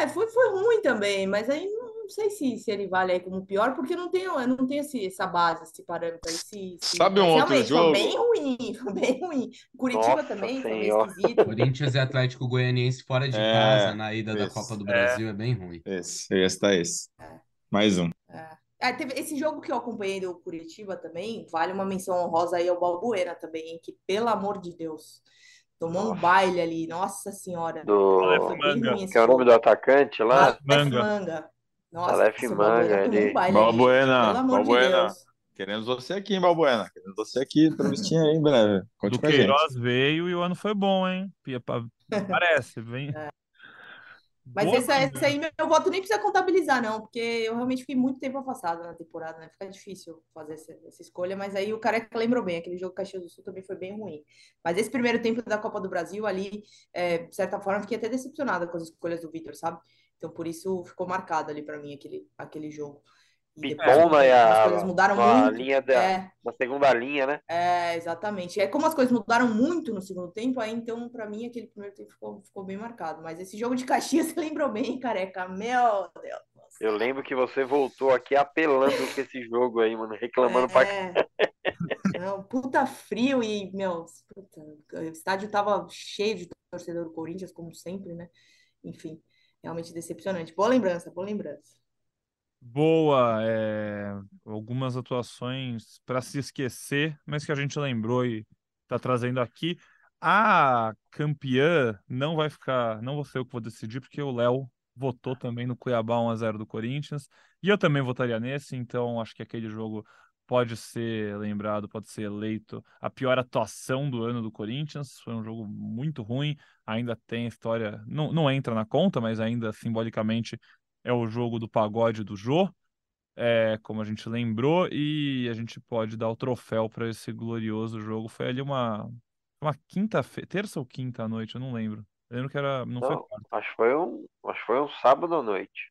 É, foi, foi ruim também, mas aí não sei se, se ele vale aí como pior, porque não tem, não tem esse, essa base, esse parâmetro aí. Se, se... Sabe um outro jogo? Foi bem ruim, foi bem ruim. Curitiba Nossa também senhora. foi meio esquisito. Corinthians e Atlético Goianiense fora de É, casa na ida da isso. Copa do Brasil é, bem ruim. Esse, esse tá esse. É. Mais um. É, teve esse jogo que eu acompanhei do Curitiba também, vale uma menção honrosa aí ao Balbuena também, hein, que pelo amor de Deus, tomou um baile ali, nossa senhora. Do... Esse Que é o nome do atacante lá? Aleph Manga. Manga. Nossa, Aleph o Balbuena Manga, ali, Balbuena, pelo amor de Balbuena. Queremos você aqui, hein, Balbuena? Queremos você aqui, entrevistinha aí em breve. Conte Do gente. Queiroz veio e o ano foi bom, hein? Parece, vem. Mas Boa esse, esse aí, meu voto nem precisa contabilizar, não, porque eu realmente fiquei muito tempo afastada na temporada, né? Fica difícil fazer essa, essa escolha, mas aí o Careca lembrou bem, aquele jogo Caxias do Sul também foi bem ruim. Mas esse primeiro tempo da Copa do Brasil ali, é, de certa forma, fiquei até decepcionada com as escolhas do Vitor, sabe? Então por isso ficou marcado ali para mim aquele, aquele jogo. E depois, Pitona e as a, coisas mudaram a muito. linha da, É, uma segunda linha, né? é, exatamente. É como as coisas mudaram muito no segundo tempo, aí então, pra mim, aquele primeiro tempo ficou, ficou bem marcado. Mas esse jogo de Caxias, você lembrou bem, careca. Meu Deus. Eu lembro que você voltou aqui apelando com esse jogo aí, mano, reclamando pra É. Não, puta frio e, meu, puta, o estádio tava cheio de torcedor do Corinthians, como sempre, né? Enfim, realmente decepcionante. Boa lembrança, boa lembrança. Boa, é, algumas atuações para se esquecer, mas que a gente lembrou e está trazendo aqui. A campeã não vai ficar, não vou ser eu que vou decidir, porque o Léo votou também no Cuiabá 1x0 do Corinthians, e eu também votaria nesse, então acho que aquele jogo pode ser lembrado, pode ser eleito a pior atuação do ano do Corinthians. Foi um jogo muito ruim, ainda tem a história, não, não entra na conta, mas ainda simbolicamente é o jogo do pagode do Jô, é, como a gente lembrou, e a gente pode dar o troféu para esse glorioso jogo. Foi ali uma, uma quinta-feira, terça ou quinta à noite, eu não lembro. Eu lembro que era, não foi Não, quarta. acho que foi um, acho que foi um sábado à noite.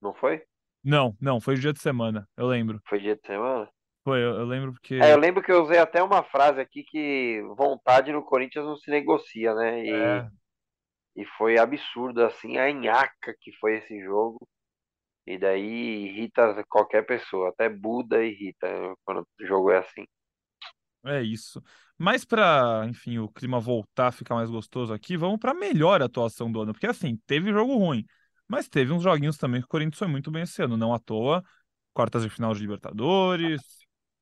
Não foi? Não, não, foi dia de semana, eu lembro. Foi dia de semana? Foi, eu, eu lembro porque É, eu lembro que eu usei até uma frase aqui que vontade no Corinthians não se negocia, né? E, é, e foi absurdo, assim, a nhaca que foi esse jogo. E daí irrita qualquer pessoa, até Buda irrita quando o jogo é assim. é isso. Mas para, enfim, o clima voltar ficar mais gostoso aqui, vamos para a melhor atuação do ano, porque assim, teve jogo ruim, mas teve uns joguinhos também que o Corinthians foi muito bem esse ano, não à toa. Quartas de final de Libertadores,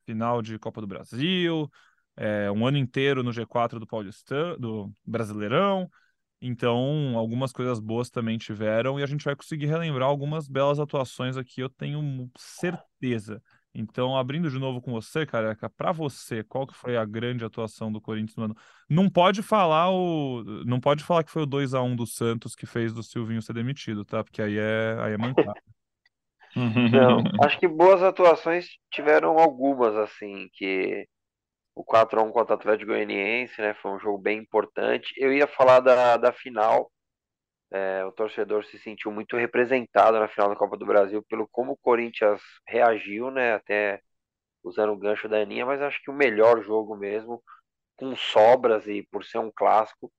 final de Copa do Brasil, é, um ano inteiro no G4 do Paulistão, do Brasileirão. Então, algumas coisas boas também tiveram e a gente vai conseguir relembrar algumas belas atuações aqui, eu tenho certeza. Então, abrindo de novo com você, careca, para você, qual que foi a grande atuação do Corinthians no ano? Não pode falar o, não pode falar que foi o 2 a 1 do Santos que fez do Silvinho ser demitido, tá? Porque aí é, aí é mancada. Não, acho que boas atuações tiveram algumas, assim, que o 4x1 contra o Atlético Goianiense, né? Foi um jogo bem importante. Eu ia falar da, da final. É, o torcedor se sentiu muito representado na final da Copa do Brasil pelo como o Corinthians reagiu, né? Até usando o gancho da Aninha, mas acho que o melhor jogo mesmo, com sobras e por ser um clássico,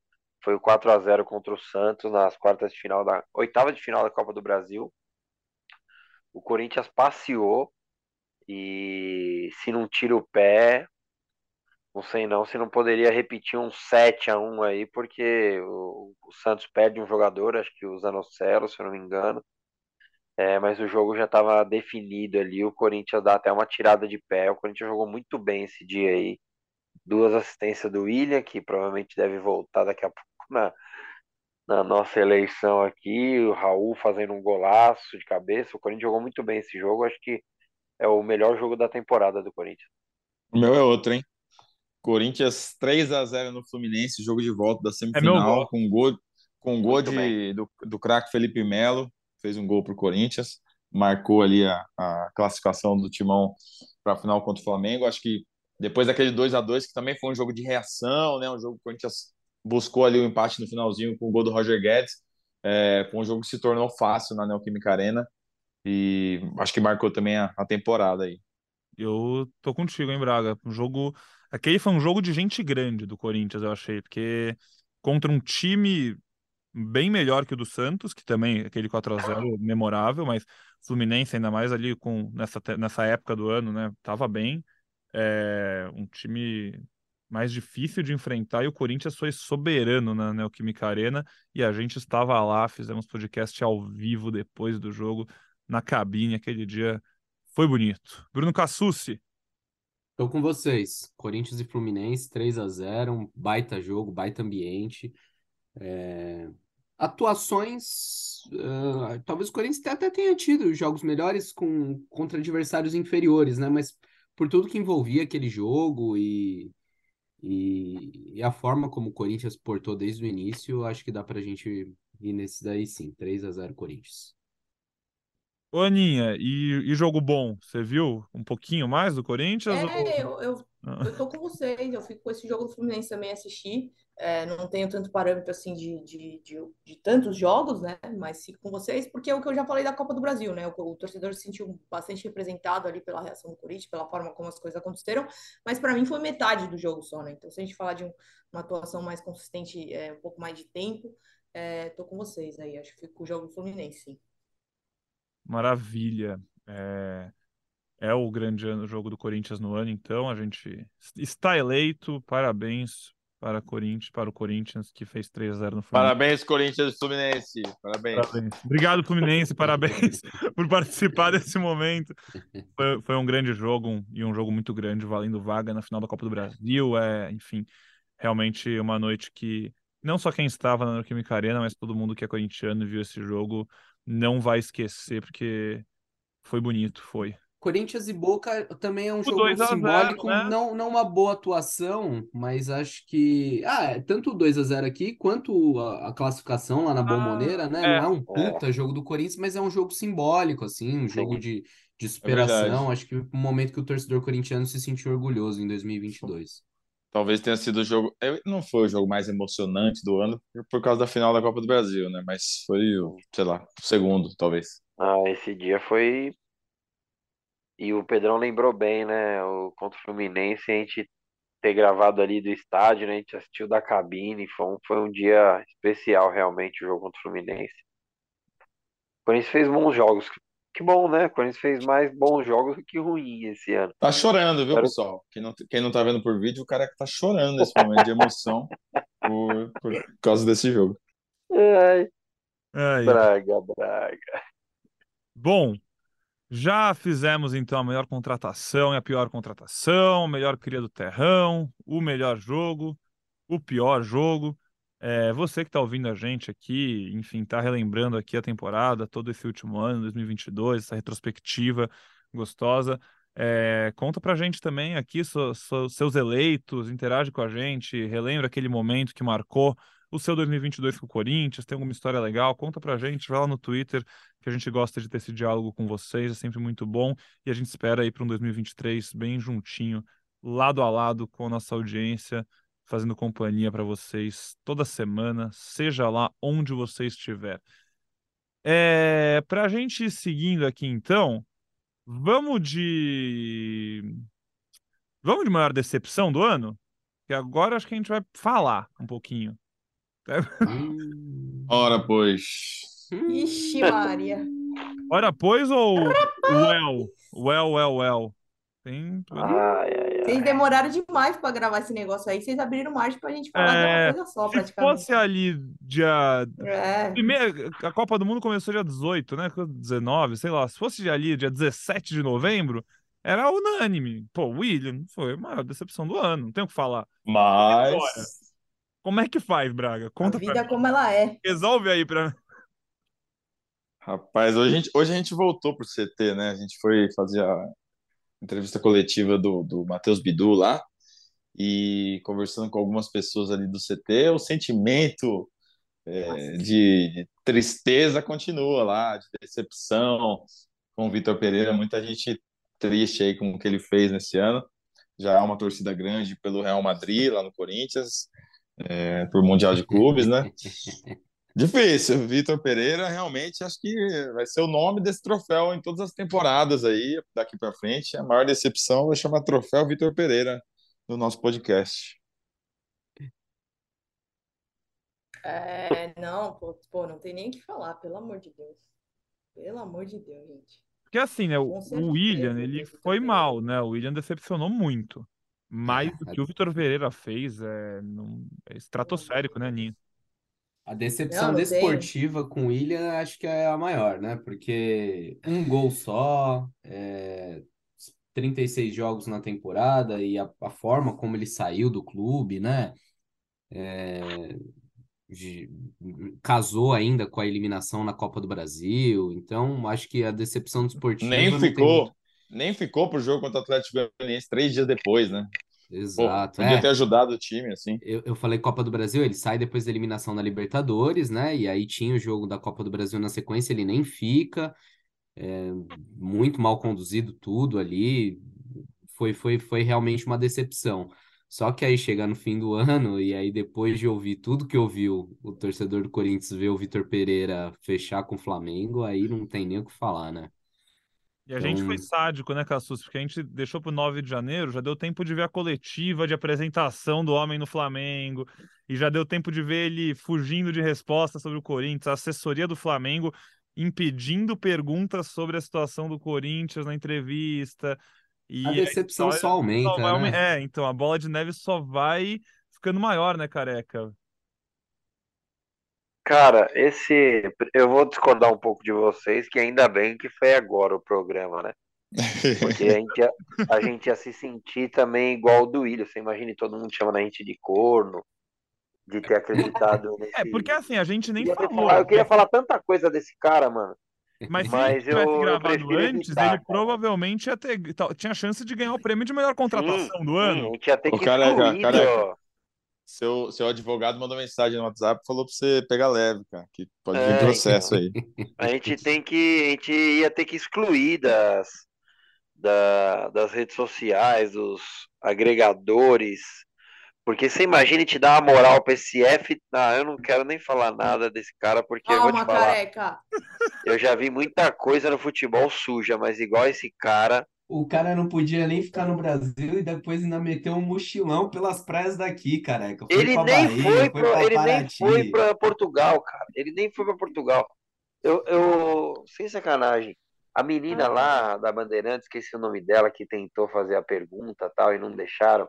foi o 4 a 0 contra o Santos nas quartas de final da oitava de final da Copa do Brasil. O Corinthians passeou e se não tira o pé, não sei não se não poderia repetir um 7 a 1 aí, porque o, o Santos perde um jogador, acho que o Zanocelo, se eu não me engano. É, mas o jogo já estava definido ali, o Corinthians dá até uma tirada de pé. O Corinthians jogou muito bem esse dia aí. Duas assistências do William, que provavelmente deve voltar daqui a pouco na, na nossa eleição aqui. O Raul fazendo um golaço de cabeça. O Corinthians jogou muito bem esse jogo. Acho que é o melhor jogo da temporada do Corinthians. O meu é outro, hein? Corinthians 3 a 0 no Fluminense, jogo de volta da É semifinal, com gol, com gol Muito de, bem. do, do craque Felipe Melo, fez um gol pro Corinthians, marcou ali a, a classificação do Timão para a final contra o Flamengo. Acho que depois daquele 2 a 2 que também foi um jogo de reação, né? Um jogo que o Corinthians buscou ali o empate no finalzinho com o gol do Roger Guedes. É, um jogo que se tornou fácil na Neoquímica Arena e acho que marcou também a, a temporada aí. Eu tô contigo, hein, Braga? Um jogo. Aquele foi um jogo de gente grande do Corinthians, eu achei, porque contra um time bem melhor que o do Santos, que também aquele 4 a 0 memorável, mas Fluminense ainda mais ali com nessa, nessa época do ano, né? Tava bem. É, um time mais difícil de enfrentar e o Corinthians foi soberano na Neoquímica Arena e a gente estava lá, fizemos podcast ao vivo depois do jogo na cabine aquele dia. Foi bonito. Bruno Cassucci, Tô com vocês. Corinthians e Fluminense, 3 a 0 um baita jogo, baita ambiente. É, Atuações. ah, talvez o Corinthians até tenha tido jogos melhores com, contra adversários inferiores, né? Mas por tudo que envolvia aquele jogo e, e, e a forma como o Corinthians portou desde o início, acho que dá pra gente ir nesse daí sim. 3 a 0 Corinthians. Ô, Aninha, e, e jogo bom? Você viu um pouquinho mais do Corinthians? ou- É, eu, eu, Ah, eu tô com vocês, eu fico com esse jogo do Fluminense também assistir. É, não tenho tanto parâmetro assim de, de, de, de tantos jogos, né? Mas fico com vocês, porque é o que eu já falei da Copa do Brasil, né? O, o torcedor se sentiu bastante representado ali pela reação do Corinthians, pela forma como as coisas aconteceram, mas para mim foi metade do jogo só, né? Então, se a gente falar de um- uma atuação mais consistente, é, um pouco mais de tempo, é, tô com vocês aí. Acho que fico com o jogo do Fluminense, sim. maravilha. É, é o grande ano- jogo do Corinthians no ano, então a gente está eleito. Parabéns para, Corinthians, para o Corinthians, que fez 3 a 0 no Fluminense. Parabéns, Corinthians e Fluminense. Parabéns. Parabéns. Obrigado, Fluminense. Parabéns por participar desse momento. Foi, foi um grande jogo um- e um jogo muito grande, valendo vaga na final da Copa do Brasil. É, enfim, realmente uma noite que não só quem estava na Neoquímica Arena, mas todo mundo que é corintiano e viu esse jogo não vai esquecer, porque foi bonito, foi. Corinthians e Boca também é um O jogo 2 a 0, simbólico, né? não, não uma boa atuação, mas acho que. Ah, é, tanto o 2 a 0 aqui quanto a, a classificação lá na Bombonera, né? é. Não é um puta jogo do Corinthians, mas é um jogo simbólico, assim, um jogo de, de É superação. acho que um momento que o torcedor corintiano se sentiu orgulhoso em 2022. Talvez tenha sido o jogo. é, Não foi o jogo mais emocionante do ano por- causa da final da Copa do Brasil, né? Mas foi o, sei lá, o segundo, talvez. Ah, esse dia foi. E o Pedrão lembrou bem, né? O contra o Fluminense, a gente ter gravado ali do estádio, né? A gente assistiu da cabine. Foi um, foi um dia especial, realmente, o jogo contra o Fluminense. O Corinthians fez bons jogos. Que bom, né? O Corinthians fez mais bons jogos do que ruins esse ano. Tá chorando, viu, pessoal? Quem não, quem não tá vendo por vídeo, o cara que tá chorando nesse momento de emoção por, por causa desse jogo. Ai, Aí. Braga, Braga. Bom, já fizemos então a melhor contratação e a pior contratação, o melhor cria do terrão, o melhor jogo, o pior jogo. É, você que está ouvindo a gente aqui, enfim, está relembrando aqui a temporada, todo esse último ano, 2022, essa retrospectiva gostosa. É, conta pra gente também aqui so- so- seus eleitos, interage com a gente, relembra aquele momento que marcou o seu 2022 com o Corinthians, tem alguma história legal, conta pra gente, vai lá no Twitter, que a gente gosta de ter esse diálogo com vocês, é sempre muito bom, e a gente espera aí para um 2023 bem juntinho, lado a lado com a nossa audiência, fazendo companhia para vocês toda semana, seja lá onde você estiver. É, para a gente ir seguindo aqui então, vamos de vamos de maior decepção do ano, que agora acho que a gente vai falar um pouquinho. Hum. Ora, pois. Ixi, Maria. Ora, pois ou well, well, well, well. Tem Ai, ai, ai. Vocês demoraram demais para gravar esse negócio aí. Vocês abriram margem pra gente falar de É, uma coisa só, Se praticamente. fosse ali dia. É. Primeiro, a Copa do Mundo começou dia 18, né? 19, sei lá. Se fosse ali dia 17 de novembro, era unânime. Pô, William foi a maior decepção do ano, não tem o que falar. Mas. Como é que faz, Braga? A Conta pra vida mim. como ela é. Resolve aí pra. Rapaz, hoje a gente, hoje a gente voltou pro CT, né? A gente foi fazer a, entrevista coletiva do, do Matheus Bidu lá, e conversando com algumas pessoas ali do CT, o sentimento é, de, de, tristeza continua lá, de decepção com o Vitor Pereira, muita gente triste aí com o que ele fez nesse ano. Já há uma torcida grande pelo Real Madrid lá no Corinthians, é, por Mundial de Clubes, né? Difícil. Vitor Pereira realmente acho que vai ser o nome desse troféu em todas as temporadas aí, daqui para frente. A maior decepção vai chamar troféu Vitor Pereira no nosso podcast. É, não, pô, pô, não tem nem o que falar, pelo amor de Deus. Pelo amor de Deus, gente. Porque assim, né, o, o William, ele foi mal, né? O William decepcionou muito. Mais do que o Vitor Pereira fez é, não, é estratosférico, né, Ninho? A decepção não, desportiva com o William acho que é a maior, né? Porque um gol só, é, 36 jogos na temporada e a, a forma como ele saiu do clube, né? É, de, casou ainda com a eliminação na Copa do Brasil. Então, acho que a decepção desportiva. Nem ficou, muito... nem ficou pro jogo contra o Atlético Goianiense três dias depois, né? Exato. Pô, podia é. ter ajudado o time, assim. Eu, eu falei Copa do Brasil, ele sai depois da eliminação na Libertadores, né? E aí tinha o jogo da Copa do Brasil na sequência, ele nem fica. É, muito mal conduzido tudo ali. Foi, foi, foi realmente uma decepção. Só que aí chega no fim do ano, e aí depois de ouvir tudo que ouviu o torcedor do Corinthians ver o Vitor Pereira fechar com o Flamengo, aí não tem nem o que falar, né? E a então... gente foi então sádico, né, Cassus? Porque a gente deixou para o 9 de janeiro, já deu tempo de ver a coletiva de apresentação do homem no Flamengo, e já deu tempo de ver ele fugindo de resposta sobre o Corinthians, a assessoria do Flamengo impedindo perguntas sobre a situação do Corinthians na entrevista. A decepção a só aumenta, só né? É, então a bola de neve só vai ficando maior, né, careca? Cara, esse. Eu vou discordar um pouco de vocês, que ainda bem que foi agora o programa, né? Porque a gente, ia, a gente ia se sentir também igual o do Willian. Você imagina todo mundo chamando a gente de corno, de ter acreditado nesse. É, porque assim, a gente nem eu falou. Falar, eu queria falar tanta coisa desse cara, mano. Mas se Mas ele tivesse eu, gravado eu antes, evitar, ele provavelmente ia ter, tinha chance de ganhar o prêmio de melhor contratação sim, do ano. Sim, a gente ia ter que o cara, cara, seu, seu advogado mandou mensagem no WhatsApp e falou pra você pegar leve, cara, que pode vir é, processo então. aí. A gente tem que. A gente ia ter que excluir das, da, das redes sociais, dos agregadores. Porque você imagina te dar uma moral pra esse F. Ah, eu não quero nem falar nada desse cara, porque Calma, eu vou te falar. Careca. Eu já vi muita coisa no futebol suja, mas igual esse cara o cara não podia nem ficar no Brasil e depois ainda meteu um mochilão pelas praias daqui, careca. Foi ele nem Bahia, foi, pra, ele nem foi para Portugal, cara. Ele nem foi para Portugal. Eu, eu, sem sacanagem, a menina lá da Bandeirantes, esqueci o nome dela, que tentou fazer a pergunta tal e não deixaram.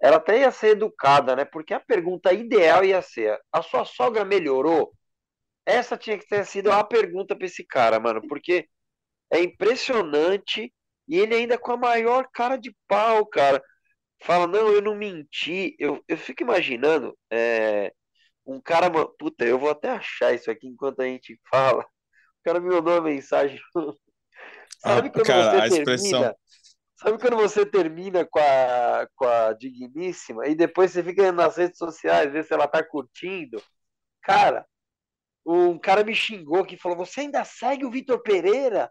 Ela até ia ser educada, né? Porque a pergunta ideal ia ser: a sua sogra melhorou? Essa tinha que ter sido a pergunta para esse cara, mano, porque é impressionante e ele ainda com a maior cara de pau, cara. Fala, não, eu não menti. Eu, eu fico imaginando é, um cara. Puta, eu vou até achar isso aqui enquanto a gente fala. O cara me mandou uma mensagem. Sabe ah, quando cara, você termina? Sabe quando você termina com a, com a digníssima e depois você fica nas redes sociais, ver se ela tá curtindo? Cara, um cara me xingou que falou: Você ainda segue o Vitor Pereira?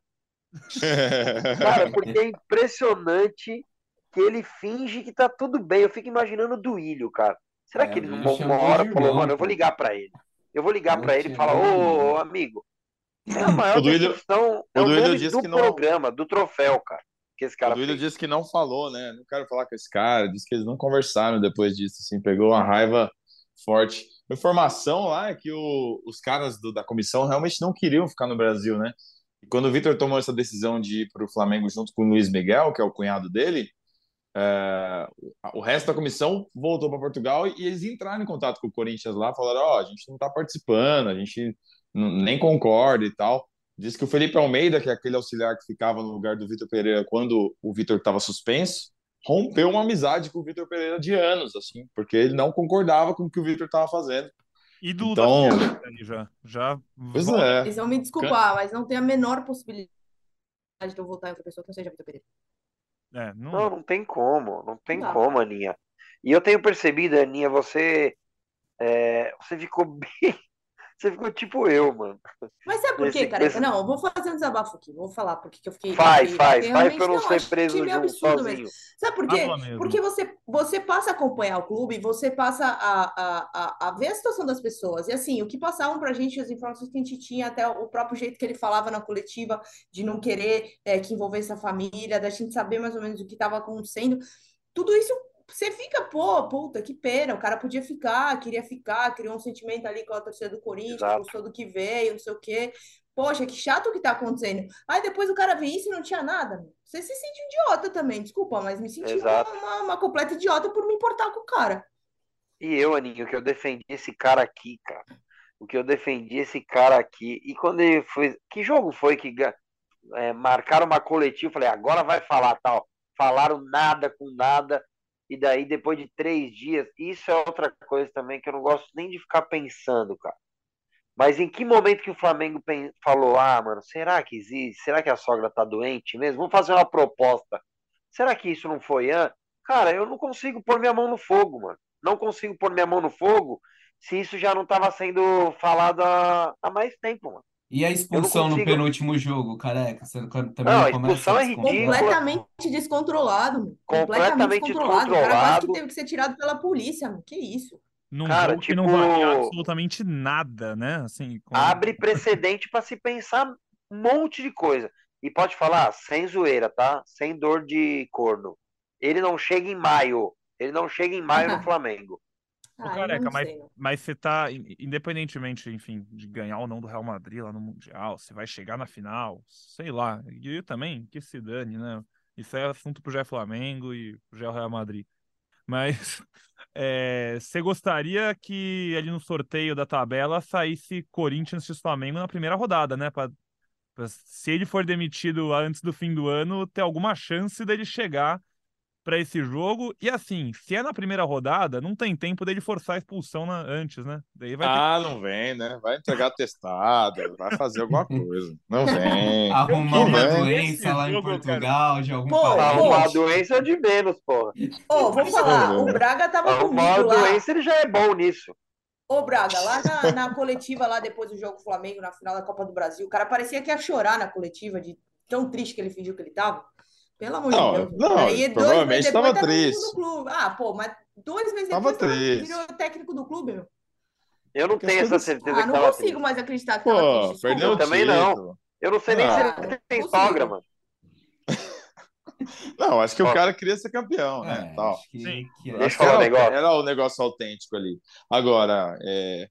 Cara, porque é impressionante que ele finge que tá tudo bem. Eu fico imaginando o Duílio, cara. Será é, que ele uma, uma hora irmão, falou, mano, eu vou ligar para ele. Eu vou ligar para ele e falar, ô, amigo, é a maior o Duílio, decepção, é o, do não... programa, do troféu, cara. Que esse cara o Duílio disse que não falou, né? Não quero falar com esse cara. Disse que eles não conversaram depois disso, assim, pegou uma raiva forte. A informação lá é que o, os caras do, da comissão realmente não queriam ficar no Brasil, né? E quando o Vitor tomou essa decisão de ir para o Flamengo junto com o Luiz Miguel, que é o cunhado dele, é, o resto da comissão voltou para Portugal e eles entraram em contato com o Corinthians lá, falaram: Ó, oh, a gente não está participando, a gente nem concorda e tal. Diz que o Felipe Almeida, que é aquele auxiliar que ficava no lugar do Vitor Pereira quando o Vitor estava suspenso, rompeu uma amizade com o Vitor Pereira de anos, assim, porque ele não concordava com o que o Vitor estava fazendo. E do então... já. já pois é. Eles vão me desculpar, mas não tem a menor possibilidade de eu votar em outra pessoa que não seja Vitor Pereira. É, não, Não, não tem como, não tem Não. como, Aninha. E eu tenho percebido, Aninha, você, é, você ficou bem, você ficou tipo eu, mano. Mas sabe por quê, careca? nesse- Não, eu vou fazer um desabafo aqui. Vou falar porque que eu fiquei. Faz, faz, porque faz pra eu não não, ser preso junto, absurdo sozinho. mesmo. Sabe por quê? Porque você, você passa a acompanhar o clube, você passa a, a, a, a ver a situação das pessoas. E assim, o que passavam pra gente, as informações que a gente tinha, até o próprio jeito que ele falava na coletiva, de não querer é, que envolvesse a família, da gente saber mais ou menos o que estava acontecendo. Tudo isso você fica, pô, puta, que pena, o cara podia ficar, queria ficar, criou um sentimento ali com a torcida do Corinthians, gostou do que veio, não sei o quê. Poxa, que chato o que tá acontecendo. Aí depois o cara vê isso e não tinha nada. Você se sente idiota também, desculpa, mas me senti uma, uma, uma completa idiota por me importar com o cara. E eu, Aninho, que eu defendi esse cara aqui, cara. O que eu defendi esse cara aqui. E quando ele foi. Que jogo foi que é, marcaram uma coletiva? Falei, agora vai falar tal. Falaram nada com nada. E daí, depois de três dias, isso é outra coisa também que eu não gosto nem de ficar pensando, cara. Mas em que momento que o Flamengo falou, ah, mano, será que existe? Será que a sogra tá doente mesmo? Vamos fazer uma proposta. Será que isso não foi antes? Cara, eu não consigo pôr minha mão no fogo, mano. Não consigo pôr minha mão no fogo se isso já não estava sendo falado há, há mais tempo, mano. E a expulsão no penúltimo jogo, careca? Você também Não, a começa expulsão é ridícula. Completamente descontrolado. Completamente Completamente descontrolado. O cara quase que teve que ser tirado pela polícia, meu. Que isso? num Cara, jogo que não tipo- valia absolutamente nada, né? Assim, com- Abre precedente para se pensar um monte de coisa. E pode falar, sem zoeira, tá? Sem dor de corno. Ele não chega em maio. Ele não chega em maio no Flamengo. Ah, careca, mas, mas você tá, in- independentemente, enfim, de ganhar ou não do Real Madrid lá no Mundial, você vai chegar na final, sei lá. E eu também, que se dane, né? Isso é assunto pro Gé Flamengo e pro Gé Real Madrid. Mas é, você gostaria que ali no sorteio da tabela saísse Corinthians x Flamengo na primeira rodada, né? Pra, pra- se ele for demitido antes do fim do ano, ter alguma chance dele chegar para esse jogo. E assim, se é na primeira rodada, não tem tempo dele forçar a expulsão na- antes, né? Daí vai ter Ah, não vem, né? Vai entregar testada, vai fazer alguma coisa. Não vem. Arrumar uma queria doença lá em Portugal, de algum Pô, parente. Arrumar doença é de menos, porra. Ô, vou falar, o Braga tava Arrumar comigo lá. doença, ele já é bom nisso. Ô, Braga, lá na, na coletiva, lá depois do jogo Flamengo, na final da Copa do Brasil, o cara parecia que ia chorar na coletiva, de tão triste que ele fingiu que ele tava. Pelo amor Não, de Deus. não, Aí, dois provavelmente meses depois, tava tava no triste. clube. Ah, pô, mas dois meses Tava depois tava- triste. virou técnico do clube, meu. Eu não Porque tenho essa certeza Ah, que não tava consigo triste. mais acreditar que tava Pô, triste. perdeu o Desculpa. também não. título. Eu não sei nem Ah, se ele tem sogra, mano. Não, acho que Ó. o cara queria ser campeão, né? É, Tal. que, Sim. é. Eu um era, negócio. era o negócio autêntico ali. Agora, é...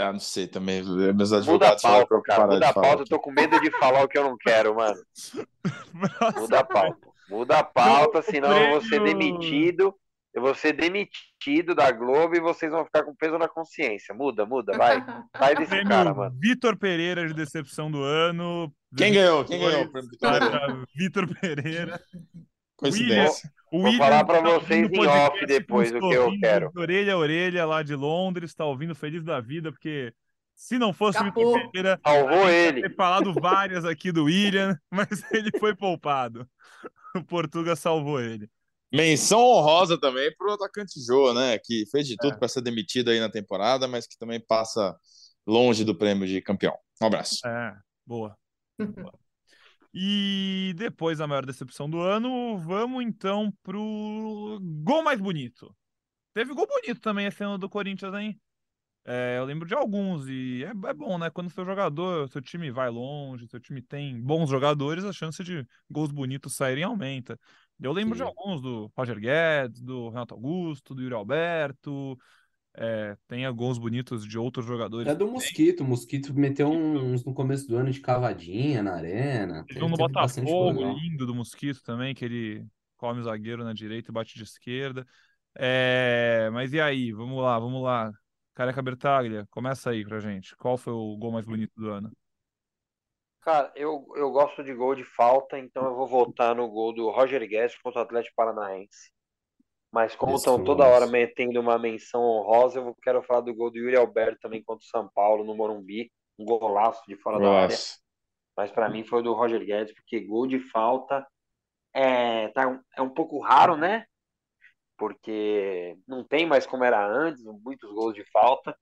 Ah, não sei também. Meus Muda a advogados falaram pra pauta, eu cara. Muda a pauta. Eu tô com medo de falar o que eu não quero, mano. Muda a pauta. Muda a pauta, senão eu vou ser prêmio- demitido. Eu vou ser demitido da Globo e vocês vão ficar com peso na consciência. Muda, muda, vai. Sai desse Prêmio cara, mano. Vitor Pereira de decepção do ano. Quem ganhou? Quem ganhou? prêmio Vai Vitor Pereira. Coincidência. O Vou falar pra tá vocês o em podcast off depois o que eu quero. de Orelha a orelha lá de Londres, tá ouvindo feliz da vida, porque se não fosse o Escapou. Vitor Pereira, Salvou ele. ter falado várias aqui do William, mas ele foi poupado. O Portuga salvou ele. Menção honrosa também pro atacante Jô, né? Que fez de tudo É. para ser demitido aí na temporada, mas que também passa longe do prêmio de campeão. Um abraço. É, boa. Boa. E depois da maior decepção do ano, vamos então pro gol mais bonito. Teve gol bonito também esse ano do Corinthians, hein? É, eu lembro de alguns, e é, é bom, né? Quando seu jogador, seu time vai longe, seu time tem bons jogadores, a chance de gols bonitos saírem aumenta. Eu lembro de Sim. alguns do Roger Guedes, do Renato Augusto, do Yuri Alberto. É, tem gols bonitos de outros jogadores. É do Mosquito. O Mosquito meteu uns no começo do ano de cavadinha na arena. Teve um no Botafogo, legal. lindo do Mosquito também, que ele come o zagueiro na direita e bate de esquerda. É, mas e aí? Vamos lá, vamos lá. Careca Bertaglia, começa aí pra gente. Qual foi o gol mais bonito do ano? Cara, eu, eu gosto de gol de falta, então eu vou votar no gol do Roger Guedes contra o Atlético Paranaense. Mas como estão toda hora metendo uma menção honrosa, eu quero falar do gol do Yuri Alberto também contra o São Paulo, no Morumbi. Um golaço de fora da área. Nossa. Mas pra mim foi o do Roger Guedes, porque gol de falta é, tá, é um pouco raro, né? Porque não tem mais como era antes, muitos gols de falta.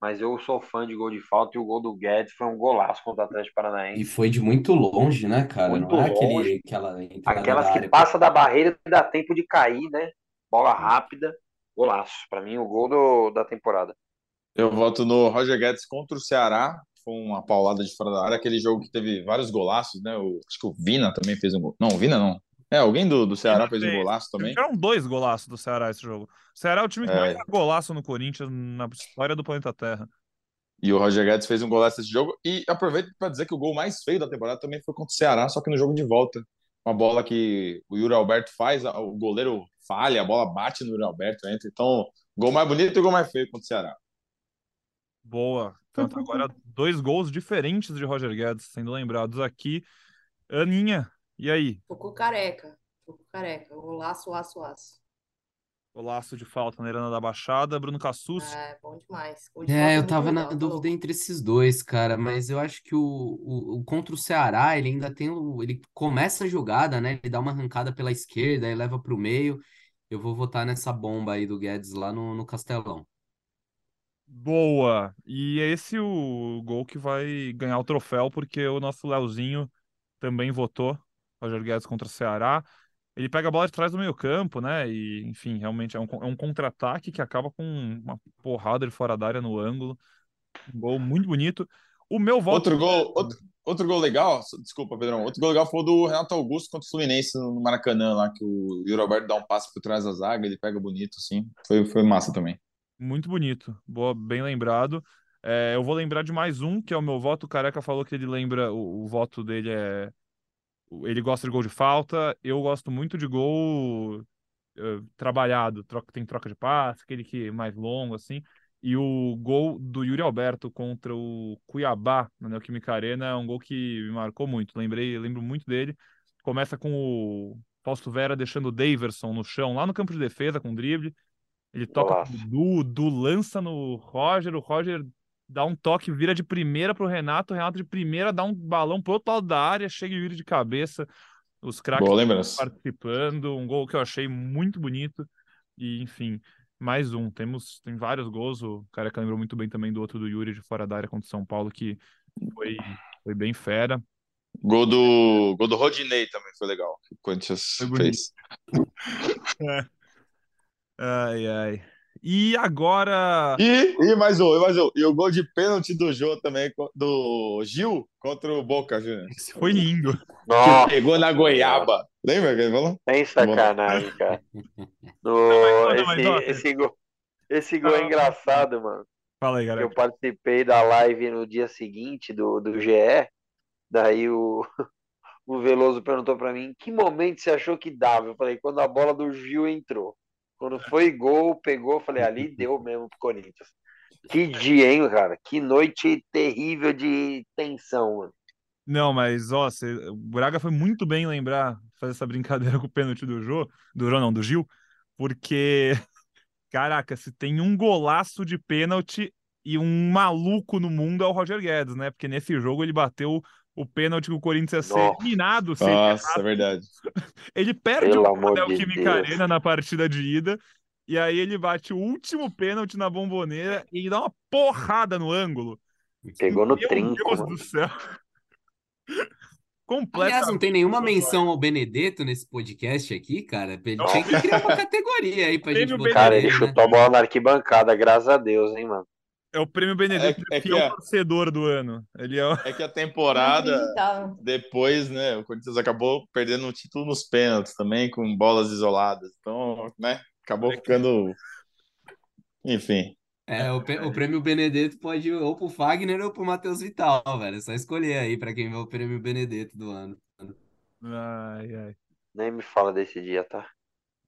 Mas eu sou fã de gol de falta e o gol do Guedes foi um golaço contra o Atlético E Paranaense. foi de muito longe, né, cara? Muito Não é longe. aquele, aquela Aquelas que área. passa da barreira e dá tempo de cair, né? Bola rápida, golaço. Pra mim, o gol do- da temporada. Eu voto no Roger Guedes contra o Ceará. Foi uma paulada de fora da área. Aquele jogo que teve vários golaços, né? O, acho que o Vina também fez um gol. Não, o Vina não. É, alguém do, do Ceará fez um golaço também. Tiveram dois golaços do Ceará esse jogo. O Ceará é o time que É. mais golaço no Corinthians na história do planeta Terra. E o Roger Guedes fez um golaço nesse jogo. E aproveito para dizer que o gol mais feio da temporada também foi contra o Ceará, só que no jogo de volta. Uma bola que o Yuri Alberto faz, o goleiro falha, a bola bate no Yuri Alberto, entra. Então, gol mais bonito e o gol mais feio contra o Ceará. Boa. Tanto agora dois gols diferentes de Roger Guedes sendo lembrados aqui. Aninha, e aí? Ficou careca. Ficou careca. Golaço, aço, aço. Golaço de falta na Arena da Baixada. Bruno Cassus. É, bom demais. É, eu muito tava na tá dúvida entre esses dois, cara, mas eu acho que o, o, o contra o Ceará, ele ainda tem o, ele começa a jogada, né? Ele dá uma arrancada pela esquerda e leva pro meio. Eu vou votar nessa bomba aí do Guedes lá no, no Castelão. Boa! E é esse o gol que vai ganhar o troféu, porque o nosso Leozinho também votou. Roger Guedes contra o Ceará. Ele pega a bola de trás do meio campo, né? E, enfim, realmente é um, é um contra-ataque que acaba com uma porrada de fora da área no ângulo. Um gol muito bonito. O meu voto. Outro gol, outro, outro gol legal, desculpa, Pedrão. Outro gol legal foi o do Renato Augusto contra o Fluminense no Maracanã, lá, que o Yuri Alberto dá um passe por trás da zaga, ele pega bonito, assim. Foi, foi massa também. Muito bonito. Boa, bem lembrado. É, eu vou lembrar de mais um, que é o meu voto. O Careca falou que ele lembra, o, o voto dele é. Ele gosta de gol de falta. Eu gosto muito de gol eh, trabalhado, troca, tem troca de passe, aquele que é mais longo, assim. E o gol do Yuri Alberto contra o Cuiabá na Neoquímica Arena é um gol que me marcou muito. Lembrei, lembro muito dele. Começa com o Fausto Vera deixando o Daverson no chão, lá no campo de defesa, com drible. Ele toca Golaço. pro Du, o Du lança no Roger, o Roger dá um toque, vira de primeira pro Renato, o Renato de primeira dá um balão pro outro lado da área, chega e Yuri de cabeça. Os craques participando, um gol que eu achei muito bonito. E, enfim, mais um. Temos tem vários gols. O Careca lembrou muito bem também do outro do Yuri de fora da área contra o São Paulo, que foi, foi bem fera. Gol do, gol do Rodinei também foi legal, que o Corinthians fez. Ai, ai. E agora. E, e mais um, e mais um. E o gol de pênalti do Jô também, do Gil contra o Boca Juniors. Esse foi lindo. Que Nossa, pegou na goiaba. Lembra que ele falou? sem sacanagem, cara. No, esse, esse gol, esse gol é engraçado, mano. Fala aí, Eu galera. participei da live no dia seguinte do, do GE. Daí o, o Veloso perguntou pra mim: em que momento você achou que dava? Eu falei: quando a bola do Gil entrou. Quando foi gol, pegou, falei: ali deu mesmo pro Corinthians. Que dia, hein, cara? Que noite terrível de tensão, mano. Não, mas ó, cê- o Braga foi muito bem lembrar, fazer essa brincadeira com o pênalti do Jô, do Jô não, do Gil, porque, caraca, se tem um golaço de pênalti e um maluco no mundo é o Roger Guedes, né? Porque nesse jogo ele bateu o pênalti que o Corinthians ia ser Nossa. eliminado, se Nossa, é verdade. ele perde Pelo o amor de. Arena na partida de ida, e aí ele bate o último pênalti na bomboneira e dá uma porrada no ângulo. Pegou no Meu trinco, Deus mano. do céu. Completa. Aliás, não tem nenhuma menção ao Benedetto nesse podcast aqui, cara. Ele Não. tinha que criar uma categoria aí pra gente Prêmio botar Cara, ele ele, né? chutou a bola na arquibancada, graças a Deus, hein, mano. É o prêmio Benedetto É- é que fiel é- torcedor do ano. Ele é o... É que a temporada, Inacreditável. depois, né, o Corinthians acabou perdendo um título nos pênaltis também, com bolas isoladas. Então, né, acabou ficando. Enfim. É, o, o prêmio Benedetto pode ir ou pro Fagner ou pro Matheus Vital, velho. É só escolher aí pra quem vê o prêmio Benedetto do ano. Ai, ai. Nem me fala desse dia, tá?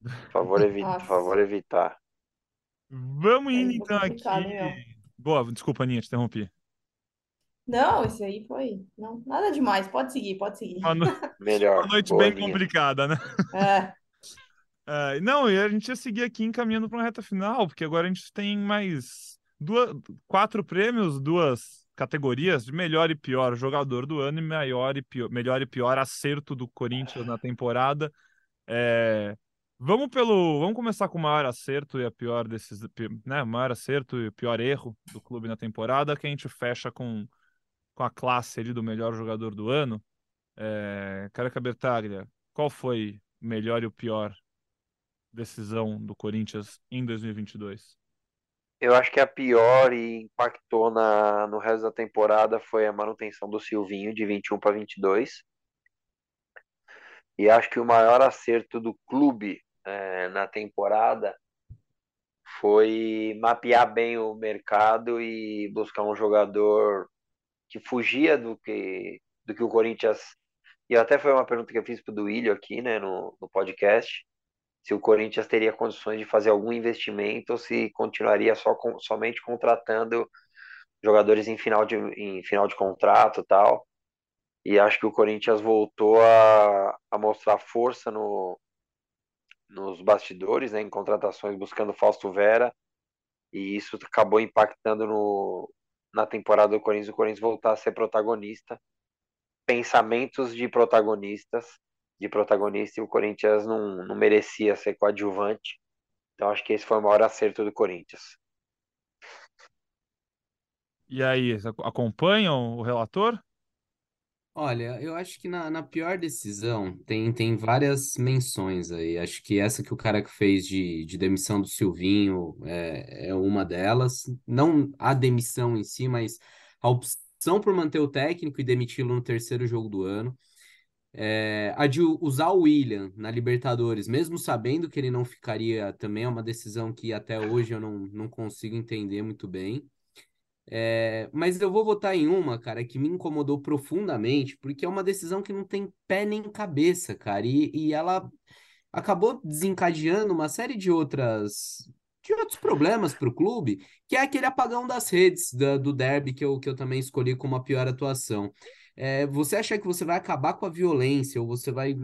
Por favor, evi Nossa. por favor evitar. Vamos É indo então aqui. hein, Boa, desculpa, Aninha, te interrompi. Não, esse aí foi. Não, nada demais. Pode seguir, pode seguir. Uma, no- Melhor. uma noite Boa, bem complicada, né? É, Ai, não, e a gente ia seguir aqui encaminhando para uma reta final, porque agora a gente tem mais duas, quatro prêmios, duas categorias de melhor e pior jogador do ano e maior e pior, melhor e pior acerto do Corinthians na temporada. É, vamos pelo, vamos começar com o maior acerto e a pior desses, né, maior acerto e o pior erro do clube na temporada, que a gente fecha com, com a classe ali do melhor jogador do ano. É, Caraca Bertaglia, qual foi o melhor e o pior decisão do Corinthians em 2022? Eu acho que a pior e impactou na, no resto da temporada foi a manutenção do Silvinho de 21 para 22. E acho que o maior acerto do clube é, na temporada foi mapear bem o mercado e buscar um jogador que fugia do que, do que o Corinthians. E até foi uma pergunta que eu fiz para o Duílio aqui né, no, no podcast se o Corinthians teria condições de fazer algum investimento ou se continuaria só com, somente contratando jogadores em final de, em final de contrato tal. E acho que o Corinthians voltou a, a mostrar força no, nos bastidores, né, em contratações buscando Fausto Vera, e isso acabou impactando no, na temporada do Corinthians, o Corinthians voltar a ser protagonista. Pensamentos de protagonistas de protagonista e o Corinthians não, não merecia ser coadjuvante. Então acho que esse foi o maior acerto do Corinthians. E aí, acompanham o relator? Olha, eu acho que na, na pior decisão tem, tem várias menções aí. Acho que essa que o cara que fez de, de demissão do Silvinho é, é uma delas. Não a demissão em si, mas a opção por manter o técnico e demiti-lo no terceiro jogo do ano. É, a de usar o William na Libertadores, mesmo sabendo que ele não ficaria, também é uma decisão que até hoje eu não, não consigo entender muito bem. É, mas eu vou votar em uma, cara, que me incomodou profundamente, porque é uma decisão que não tem pé nem cabeça, cara, e, e ela acabou desencadeando uma série de outras de outros problemas para o clube, que é aquele apagão das redes da, do derby que eu, que eu também escolhi como a pior atuação. É, você acha que você vai acabar com a violência ou você vai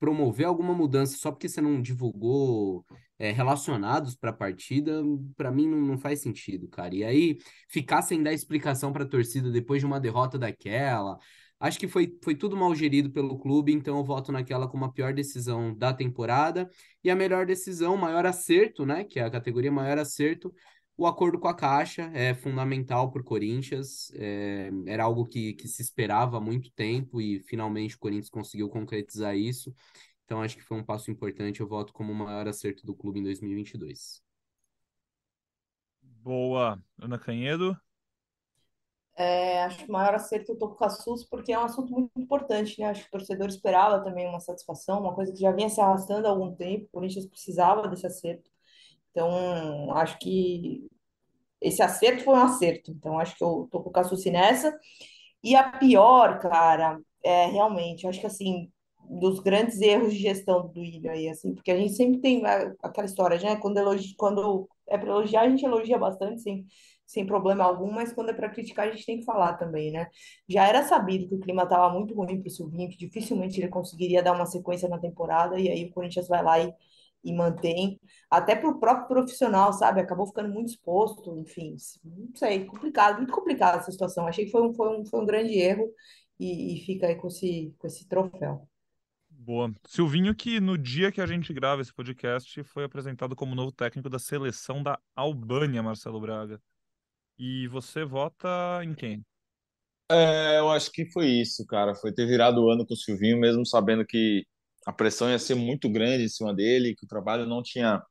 promover alguma mudança só porque você não divulgou é, relacionados para a partida, para mim não, não, faz sentido, cara. E aí, ficar sem dar explicação para a torcida depois de uma derrota daquela, acho que foi, foi tudo mal gerido pelo clube, então eu voto naquela como a pior decisão da temporada. E a melhor decisão, maior acerto, né? Que é a categoria maior acerto, o acordo com a Caixa é fundamental para o Corinthians, é, era algo que, que se esperava há muito tempo e finalmente o Corinthians conseguiu concretizar isso. Então acho que foi um passo importante. Eu voto como o maior acerto do clube em 2022. Boa. Ana Canhedo? É, acho que o maior acerto eu tô com o Cassus porque é um assunto muito importante, né? Acho que o torcedor esperava também uma satisfação, uma coisa que já vinha se arrastando há algum tempo. O Corinthians precisava desse acerto. Então, acho que esse acerto foi um acerto. Então, acho que eu tô com o Cassucci nessa. E a pior, cara, é realmente, acho que assim, dos grandes erros de gestão do Ilha aí, assim, porque a gente sempre tem aquela história, né? Quando, elogi, quando é para elogiar, a gente elogia bastante, sem, sem problema algum, mas quando é para criticar, a gente tem que falar também, né? Já era sabido que o clima estava muito ruim para o Silvinho, que dificilmente ele conseguiria dar uma sequência na temporada, e aí o Corinthians vai lá e e mantém, até para o próprio profissional, sabe? Acabou ficando muito exposto, enfim, não sei, complicado, muito complicada essa situação. Achei que foi um, foi um, foi um grande erro e, e fica aí com esse, com esse troféu. Boa. Silvinho, que no dia que a gente grava esse podcast, foi apresentado como novo técnico da seleção da Albânia, Marcelo Braga. E você vota em quem? É, eu acho que foi isso, cara. Foi ter virado o ano com o Silvinho, mesmo sabendo que a pressão ia ser muito grande em cima dele, que o trabalho não tinha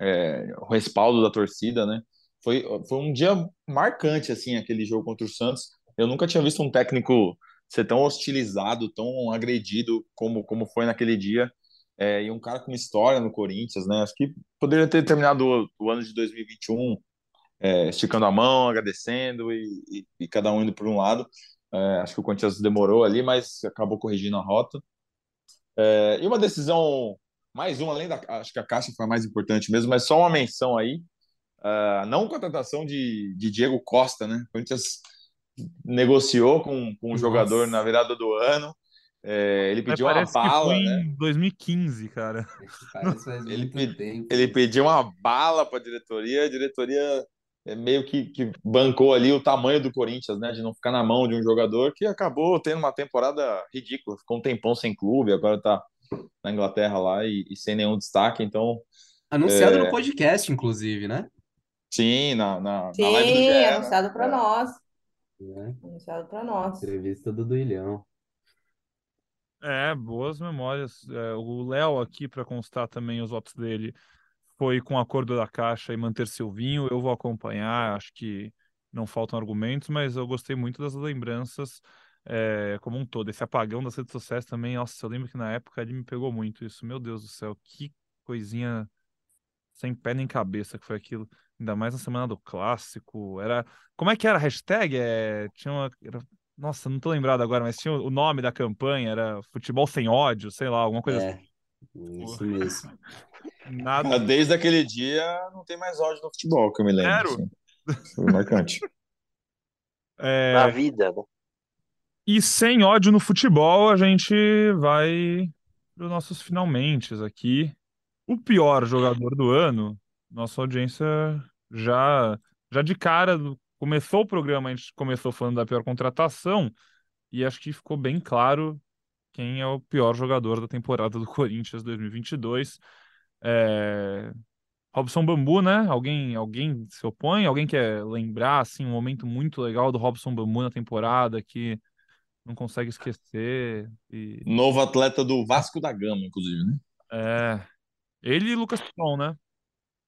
é, o respaldo da torcida, né? Foi, foi um dia marcante, assim, aquele jogo contra o Santos. Eu nunca tinha visto um técnico ser tão hostilizado, tão agredido como, como foi naquele dia. É, e um cara com história no Corinthians, né? Acho que poderia ter terminado o, o ano de 2021 é, esticando a mão, agradecendo e, e, e, cada um indo por um lado. É, acho que o Corinthians demorou ali, mas acabou corrigindo a rota. É, e uma decisão, mais uma, além da. Acho que a Caixa foi a mais importante mesmo, mas só uma menção aí. Uh, não contratação de, de Diego Costa, né? O Corinthians negociou com, com um jogador na virada do ano. É, ele pediu uma bala, né? Em 2015, cara. Ele, ele pediu uma bala para a diretoria, a diretoria meio que, que bancou ali o tamanho do Corinthians, né? De não ficar na mão de um jogador que acabou tendo uma temporada ridícula, ficou um tempão sem clube, agora tá na Inglaterra lá e, e sem nenhum destaque, então. Anunciado é... no podcast, inclusive, né? Sim, na, na, Sim, na live do GE, né? anunciado para É. nós. É. Anunciado para nós. Entrevista do Duilhão. É, boas memórias. É, o Léo aqui, para constar também os votos dele, foi com o acordo da Caixa e manter Silvinho. Eu vou acompanhar, acho que não faltam argumentos, mas eu gostei muito das lembranças é, como um todo. Esse apagão das redes sociais também, nossa, eu lembro que na época ele me pegou muito isso. Meu Deus do céu, que coisinha sem pé nem cabeça que foi aquilo. Ainda mais na semana do clássico. Era. Como é que era a hashtag? É... Tinha uma. era- Nossa, não tô lembrado agora, mas tinha o nome da campanha, era Futebol Sem Ódio, sei lá, alguma coisa assim. É, isso mesmo. Nada. Desde aquele dia não tem mais ódio no futebol, que eu me lembro. Zero. assim. Foi marcante. É, Na vida, né? E sem ódio no futebol, a gente vai para os nossos finalmente aqui. O pior jogador do ano, nossa audiência já, já de cara, começou o programa, a gente começou falando da pior contratação, e acho que ficou bem claro quem é o pior jogador da temporada do Corinthians 2022. É... Robson Bambu, né? Alguém, alguém se opõe? Alguém quer lembrar assim, um momento muito legal do Robson Bambu na temporada que não consegue esquecer. E Novo atleta do Vasco da Gama, inclusive, né? é, ele e Lucas Piton, né?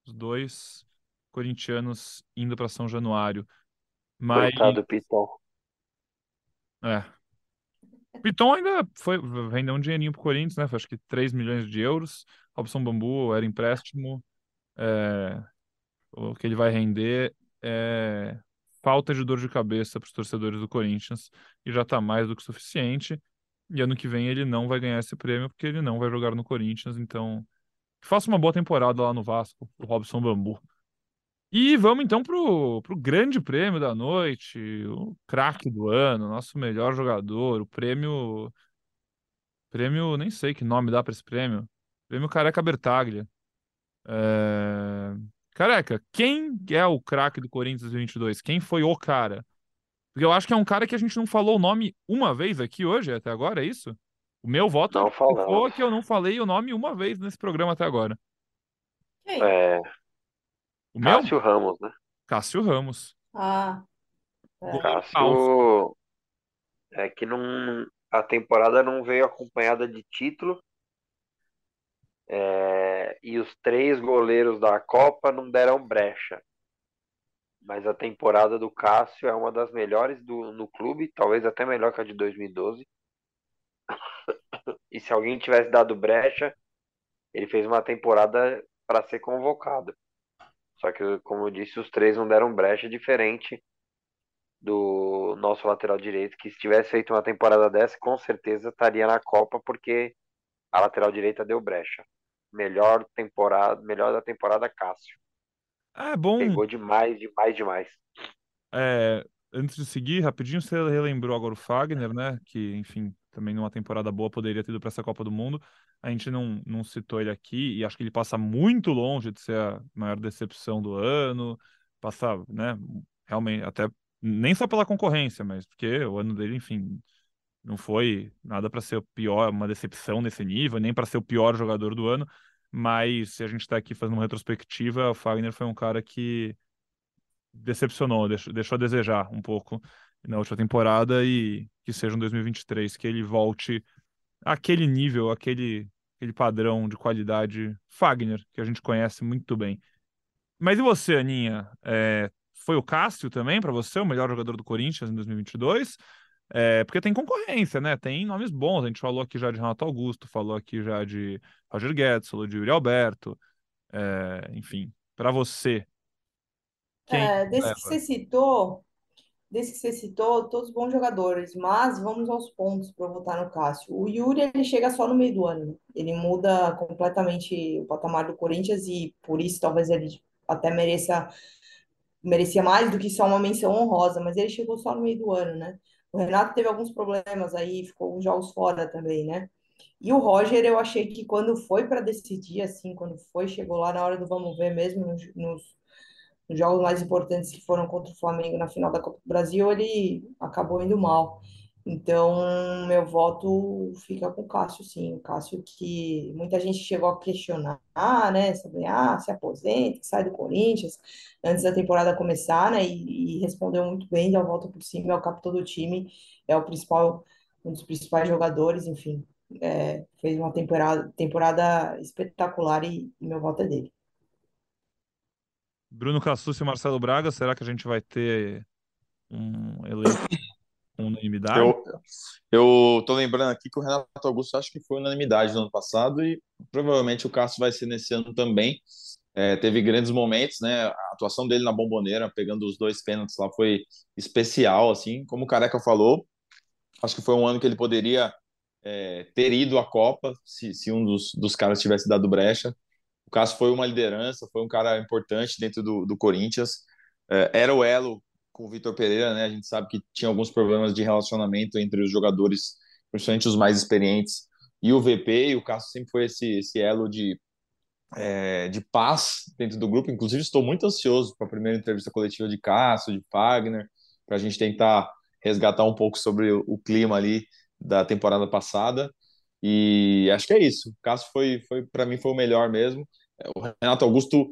Os dois corintianos indo para São Januário. Mas Coitado do Pitão. é. O Piton ainda foi vendeu um dinheirinho pro Corinthians, né? Foi, acho que 3 milhões de euros. Robson Bambu era empréstimo. É, o que ele vai render é falta de dor de cabeça para os torcedores do Corinthians e já está mais do que suficiente. E ano que vem ele não vai ganhar esse prêmio porque ele não vai jogar no Corinthians. Então, faça uma boa temporada lá no Vasco, o Robson Bambu. E vamos então pro, pro grande prêmio da noite, o craque do ano, nosso melhor jogador, o prêmio. Prêmio, nem sei que nome dá para esse prêmio. Prêmio Careca Bertaglia. É, Careca, quem é o craque do Corinthians 2022? Quem foi o cara? Porque eu acho que é um cara que a gente não falou o nome uma vez aqui hoje, até agora, é isso? O meu voto Não que eu não falei o nome uma vez nesse programa até agora. Quem? É, O meu? Cássio Ramos, né? Cássio Ramos. Ah, é. Cássio é que não, a temporada não veio acompanhada de título. é, e os três goleiros da Copa não deram brecha. Mas a temporada do Cássio é uma das melhores do, no clube, talvez até melhor que a de 2012. E se alguém tivesse dado brecha, ele fez uma temporada para ser convocado. Só que, como eu disse, os três não deram brecha, diferente do nosso lateral direito, que se tivesse feito uma temporada dessa, com certeza estaria na Copa, porque a lateral direita deu brecha. Melhor temporada, melhor da temporada, Cássio. É bom. Pegou demais, demais, demais. É, antes de seguir, rapidinho, você relembrou agora o Fagner, né? Que, enfim, também numa temporada boa poderia ter ido para essa Copa do Mundo. A gente não, não citou ele aqui e acho que ele passa muito longe de ser a maior decepção do ano. Passa, né? Realmente, até nem só pela concorrência, mas porque o ano dele, enfim, não foi nada para ser o pior, uma decepção nesse nível, nem para ser o pior jogador do ano. Mas se a gente está aqui fazendo uma retrospectiva, o Fagner foi um cara que decepcionou, deixou, deixou a desejar um pouco na última temporada e que seja um 2023 que ele volte àquele nível, aquele, aquele padrão de qualidade Fagner, que a gente conhece muito bem. Mas e você, Aninha? É, foi o Cássio também para você, o melhor jogador do Corinthians em 2022? É, porque tem concorrência, né? Tem nomes bons. A gente falou aqui já de Renato Augusto, falou aqui já de Roger Guedes, falou de Yuri Alberto. É, enfim, para você, quem É, desse que você citou, desse que você citou, todos bons jogadores, mas vamos aos pontos para votar no Cássio. O Yuri, ele chega só no meio do ano? Ele muda completamente o patamar do Corinthians e por isso talvez ele até mereça, merecia mais do que só uma menção honrosa, mas ele chegou só no meio do ano, né? O Renato teve alguns problemas aí, ficou uns jogos fora também, né? E o Roger, eu achei que quando foi para decidir, assim, quando foi, chegou lá na hora do vamos ver mesmo, nos, nos nos jogos mais importantes que foram contra o Flamengo na final da Copa do Brasil, ele acabou indo mal. Então, meu voto fica com o Cássio, sim. O Cássio que muita gente chegou a questionar, né? Sobre, ah, se aposenta, sai do Corinthians, antes da temporada começar, né? E, e respondeu muito bem, deu a volta por cima, é o capitão do time, é o principal, um dos principais jogadores, enfim. É, fez uma temporada, temporada espetacular e, e meu voto é dele. Bruno Cassucci e Marcelo Braga, será que a gente vai ter um com unanimidade? Eu, eu tô lembrando aqui que o Renato Augusto acho que foi unanimidade no ano passado e provavelmente o Cássio vai ser nesse ano também. É, teve grandes momentos, né? A atuação dele na bomboneira, pegando os dois pênaltis lá, foi especial, assim. Como o Careca falou, acho que foi um ano que ele poderia é, ter ido à Copa se, se um dos, dos caras tivesse dado brecha. O Cássio foi uma liderança, foi um cara importante dentro do, do Corinthians. É, era o elo com o Vitor Pereira, né? A gente sabe que tinha alguns problemas de relacionamento entre os jogadores, principalmente os mais experientes, e o VP. E o Cássio sempre foi esse, esse elo de, é, de paz dentro do grupo. Inclusive, estou muito ansioso para a primeira entrevista coletiva de Cássio, de Fagner, para a gente tentar resgatar um pouco sobre o, o clima ali da temporada passada. E acho que é isso. O Cássio foi, foi para mim, foi o melhor mesmo. O Renato Augusto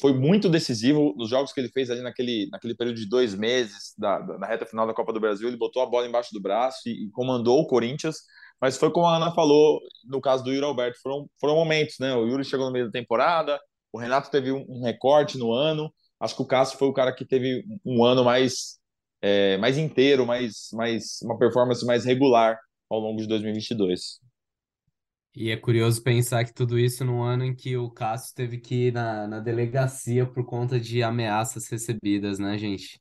foi muito decisivo nos jogos que ele fez ali naquele, naquele período de dois meses da, da, reta final da Copa do Brasil. Ele botou a bola embaixo do braço e, e, comandou o Corinthians. Mas foi como a Ana falou no caso do Yuri Alberto: foram, foram momentos, né? O Yuri chegou no meio da temporada, o Renato teve um, um recorte no ano. Acho que o Cássio foi o cara que teve um ano mais, é, mais inteiro, mais, mais uma performance mais regular ao longo de 2022. E é curioso pensar que tudo isso num ano em que o Cássio teve que ir na, na delegacia por conta de ameaças recebidas, né, gente?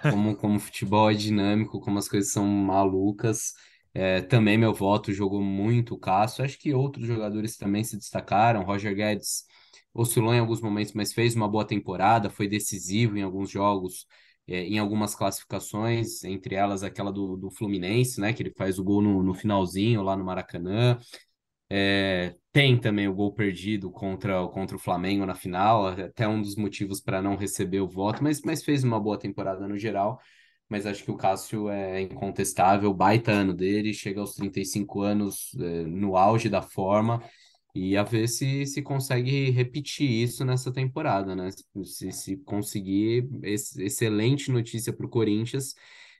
Como, como o futebol é dinâmico, como as coisas são malucas. É, também meu voto jogou muito o Cássio. Acho que outros jogadores também se destacaram. Roger Guedes oscilou em alguns momentos, mas fez uma boa temporada, foi decisivo em alguns jogos, é, em algumas classificações, entre elas aquela do, do Fluminense, né? Que ele faz o gol no, no finalzinho lá no Maracanã. É, tem também o gol perdido contra, contra o Flamengo na final, até um dos motivos para não receber o voto, mas, mas fez uma boa temporada no geral. Mas acho que o Cássio é incontestável, baita ano dele, chega aos 35 anos é, no auge da forma, e a ver se, se consegue repetir isso nessa temporada, né? Se, se conseguir, excelente notícia para o Corinthians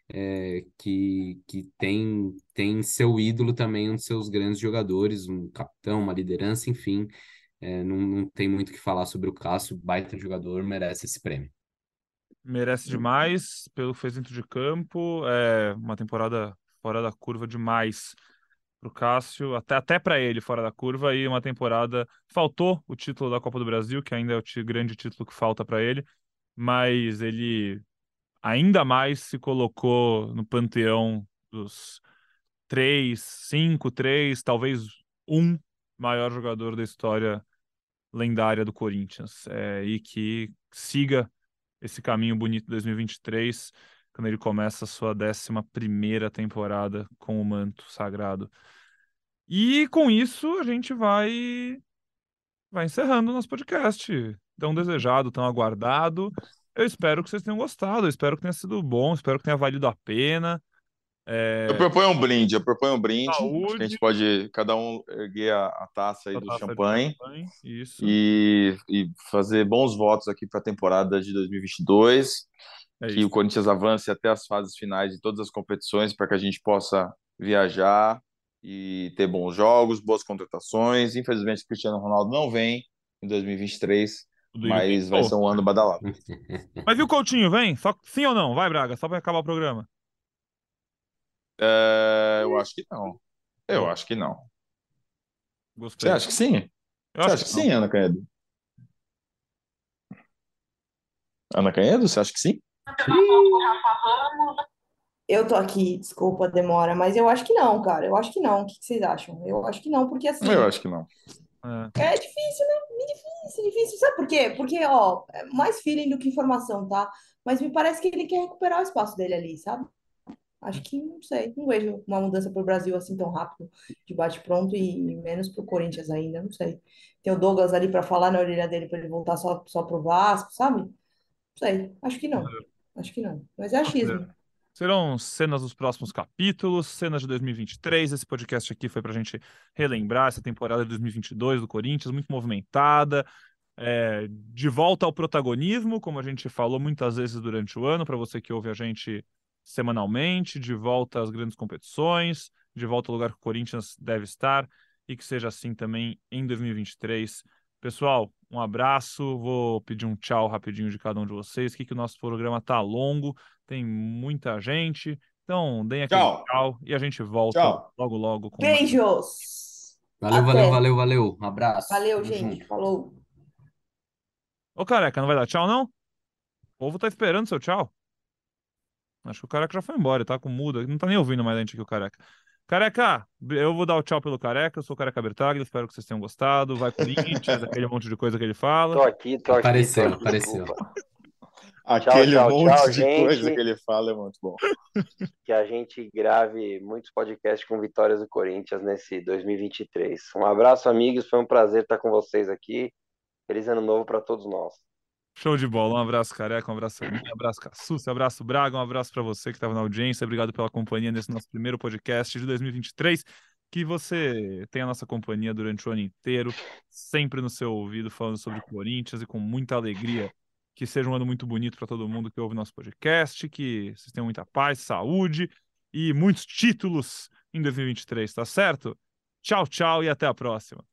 é, que, que tem, tem seu ídolo também, um dos seus grandes jogadores, um capitão, uma liderança, enfim. É, não, não tem muito o que falar sobre o Cássio, baita jogador, merece esse prêmio. Merece demais pelo que fez dentro de campo, é uma temporada fora da curva demais para o Cássio, até, até para ele fora da curva, e uma temporada. Faltou o título da Copa do Brasil, que ainda é o grande título que falta para ele, mas ele ainda mais se colocou no panteão dos três, cinco, três, talvez um maior jogador da história lendária do Corinthians. É, e que siga esse caminho bonito 2023, quando ele começa a sua 11 primeira temporada com o manto sagrado. E com isso a gente vai vai encerrando o nosso podcast. Tão desejado, tão aguardado. Eu espero que vocês tenham gostado, eu espero que tenha sido bom, espero que tenha valido a pena. É... Eu proponho um brinde, eu proponho um brinde. A gente pode cada um erguer a, a taça aí a do taça champanhe, champanhe. E, e fazer bons votos aqui para a temporada de 2022. É que o Corinthians avance até as fases finais de todas as competições para que a gente possa viajar e ter bons jogos, boas contratações. Infelizmente, o Cristiano Ronaldo não vem em 2023, mas vai ser um ano badalado. Mas viu o Coutinho, vem? Só, sim ou não? Vai, Braga, só para acabar o programa. É, eu acho que não. Eu acho que não. Gostei. Você acha que sim? Eu Você acha que, que sim, Ana Canedo? Ana Canedo, você acha que sim? Eu tô aqui, desculpa a demora, mas eu acho que não, cara. Eu acho que não. O que vocês acham? Eu acho que não, porque assim. Eu acho que não. É. é difícil, né? Difícil, difícil. Sabe por quê? Porque, ó, é mais feeling do que informação, tá? Mas me parece que ele quer recuperar o espaço dele ali, sabe? Acho que, não sei, não vejo uma mudança para o Brasil assim tão rápido, de bate-pronto e menos para o Corinthians ainda, não sei. Tem o Douglas ali para falar na orelha dele para ele voltar só, só pro Vasco, sabe? sei, acho que não. Acho que não. Mas é achismo. Serão cenas dos próximos capítulos, cenas de 2023. Esse podcast aqui foi para a gente relembrar essa temporada de 2022 do Corinthians, muito movimentada. É, de volta ao protagonismo, como a gente falou muitas vezes durante o ano, para você que ouve a gente semanalmente, de volta às grandes competições, de volta ao lugar que o Corinthians deve estar e que seja assim também em 2023. Pessoal, um abraço. Vou pedir um tchau rapidinho de cada um de vocês. Que que o nosso programa tá longo, tem muita gente. Então, deem aquele tchau, tchau e a gente volta tchau. logo logo com Beijos. Valeu, Até. valeu, valeu, valeu. Um abraço. Valeu, gente. Junto. Falou. Ô, careca, não vai dar tchau, não? O povo tá esperando seu tchau. Acho que o careca já foi embora, tá com muda. Não tá nem ouvindo mais a gente aqui, o careca. Careca, eu vou dar o tchau pelo Careca, eu sou o Careca Bertaglia, espero que vocês tenham gostado. Vai Corinthians, aquele monte de coisa que ele fala. Tô aqui, tô aqui. Apareceu, tô aqui, apareceu. Aquele tchau, tchau, monte tchau, de gente. coisa que ele fala é muito bom. Que a gente grave muitos podcasts com vitórias do Corinthians nesse 2023. Um abraço, amigos, foi um prazer estar com vocês aqui. Feliz ano novo para todos nós. Show de bola. Um abraço, Careca, um abraço um abraço, Cassucci, um abraço, Braga, um abraço para você que estava na audiência. Obrigado pela companhia nesse nosso primeiro podcast de 2023. Que você tenha a nossa companhia durante o ano inteiro, sempre no seu ouvido, falando sobre Corinthians e com muita alegria. Que seja um ano muito bonito para todo mundo que ouve nosso podcast, que vocês tenham muita paz, saúde e muitos títulos em 2023, tá certo? Tchau, tchau e até a próxima.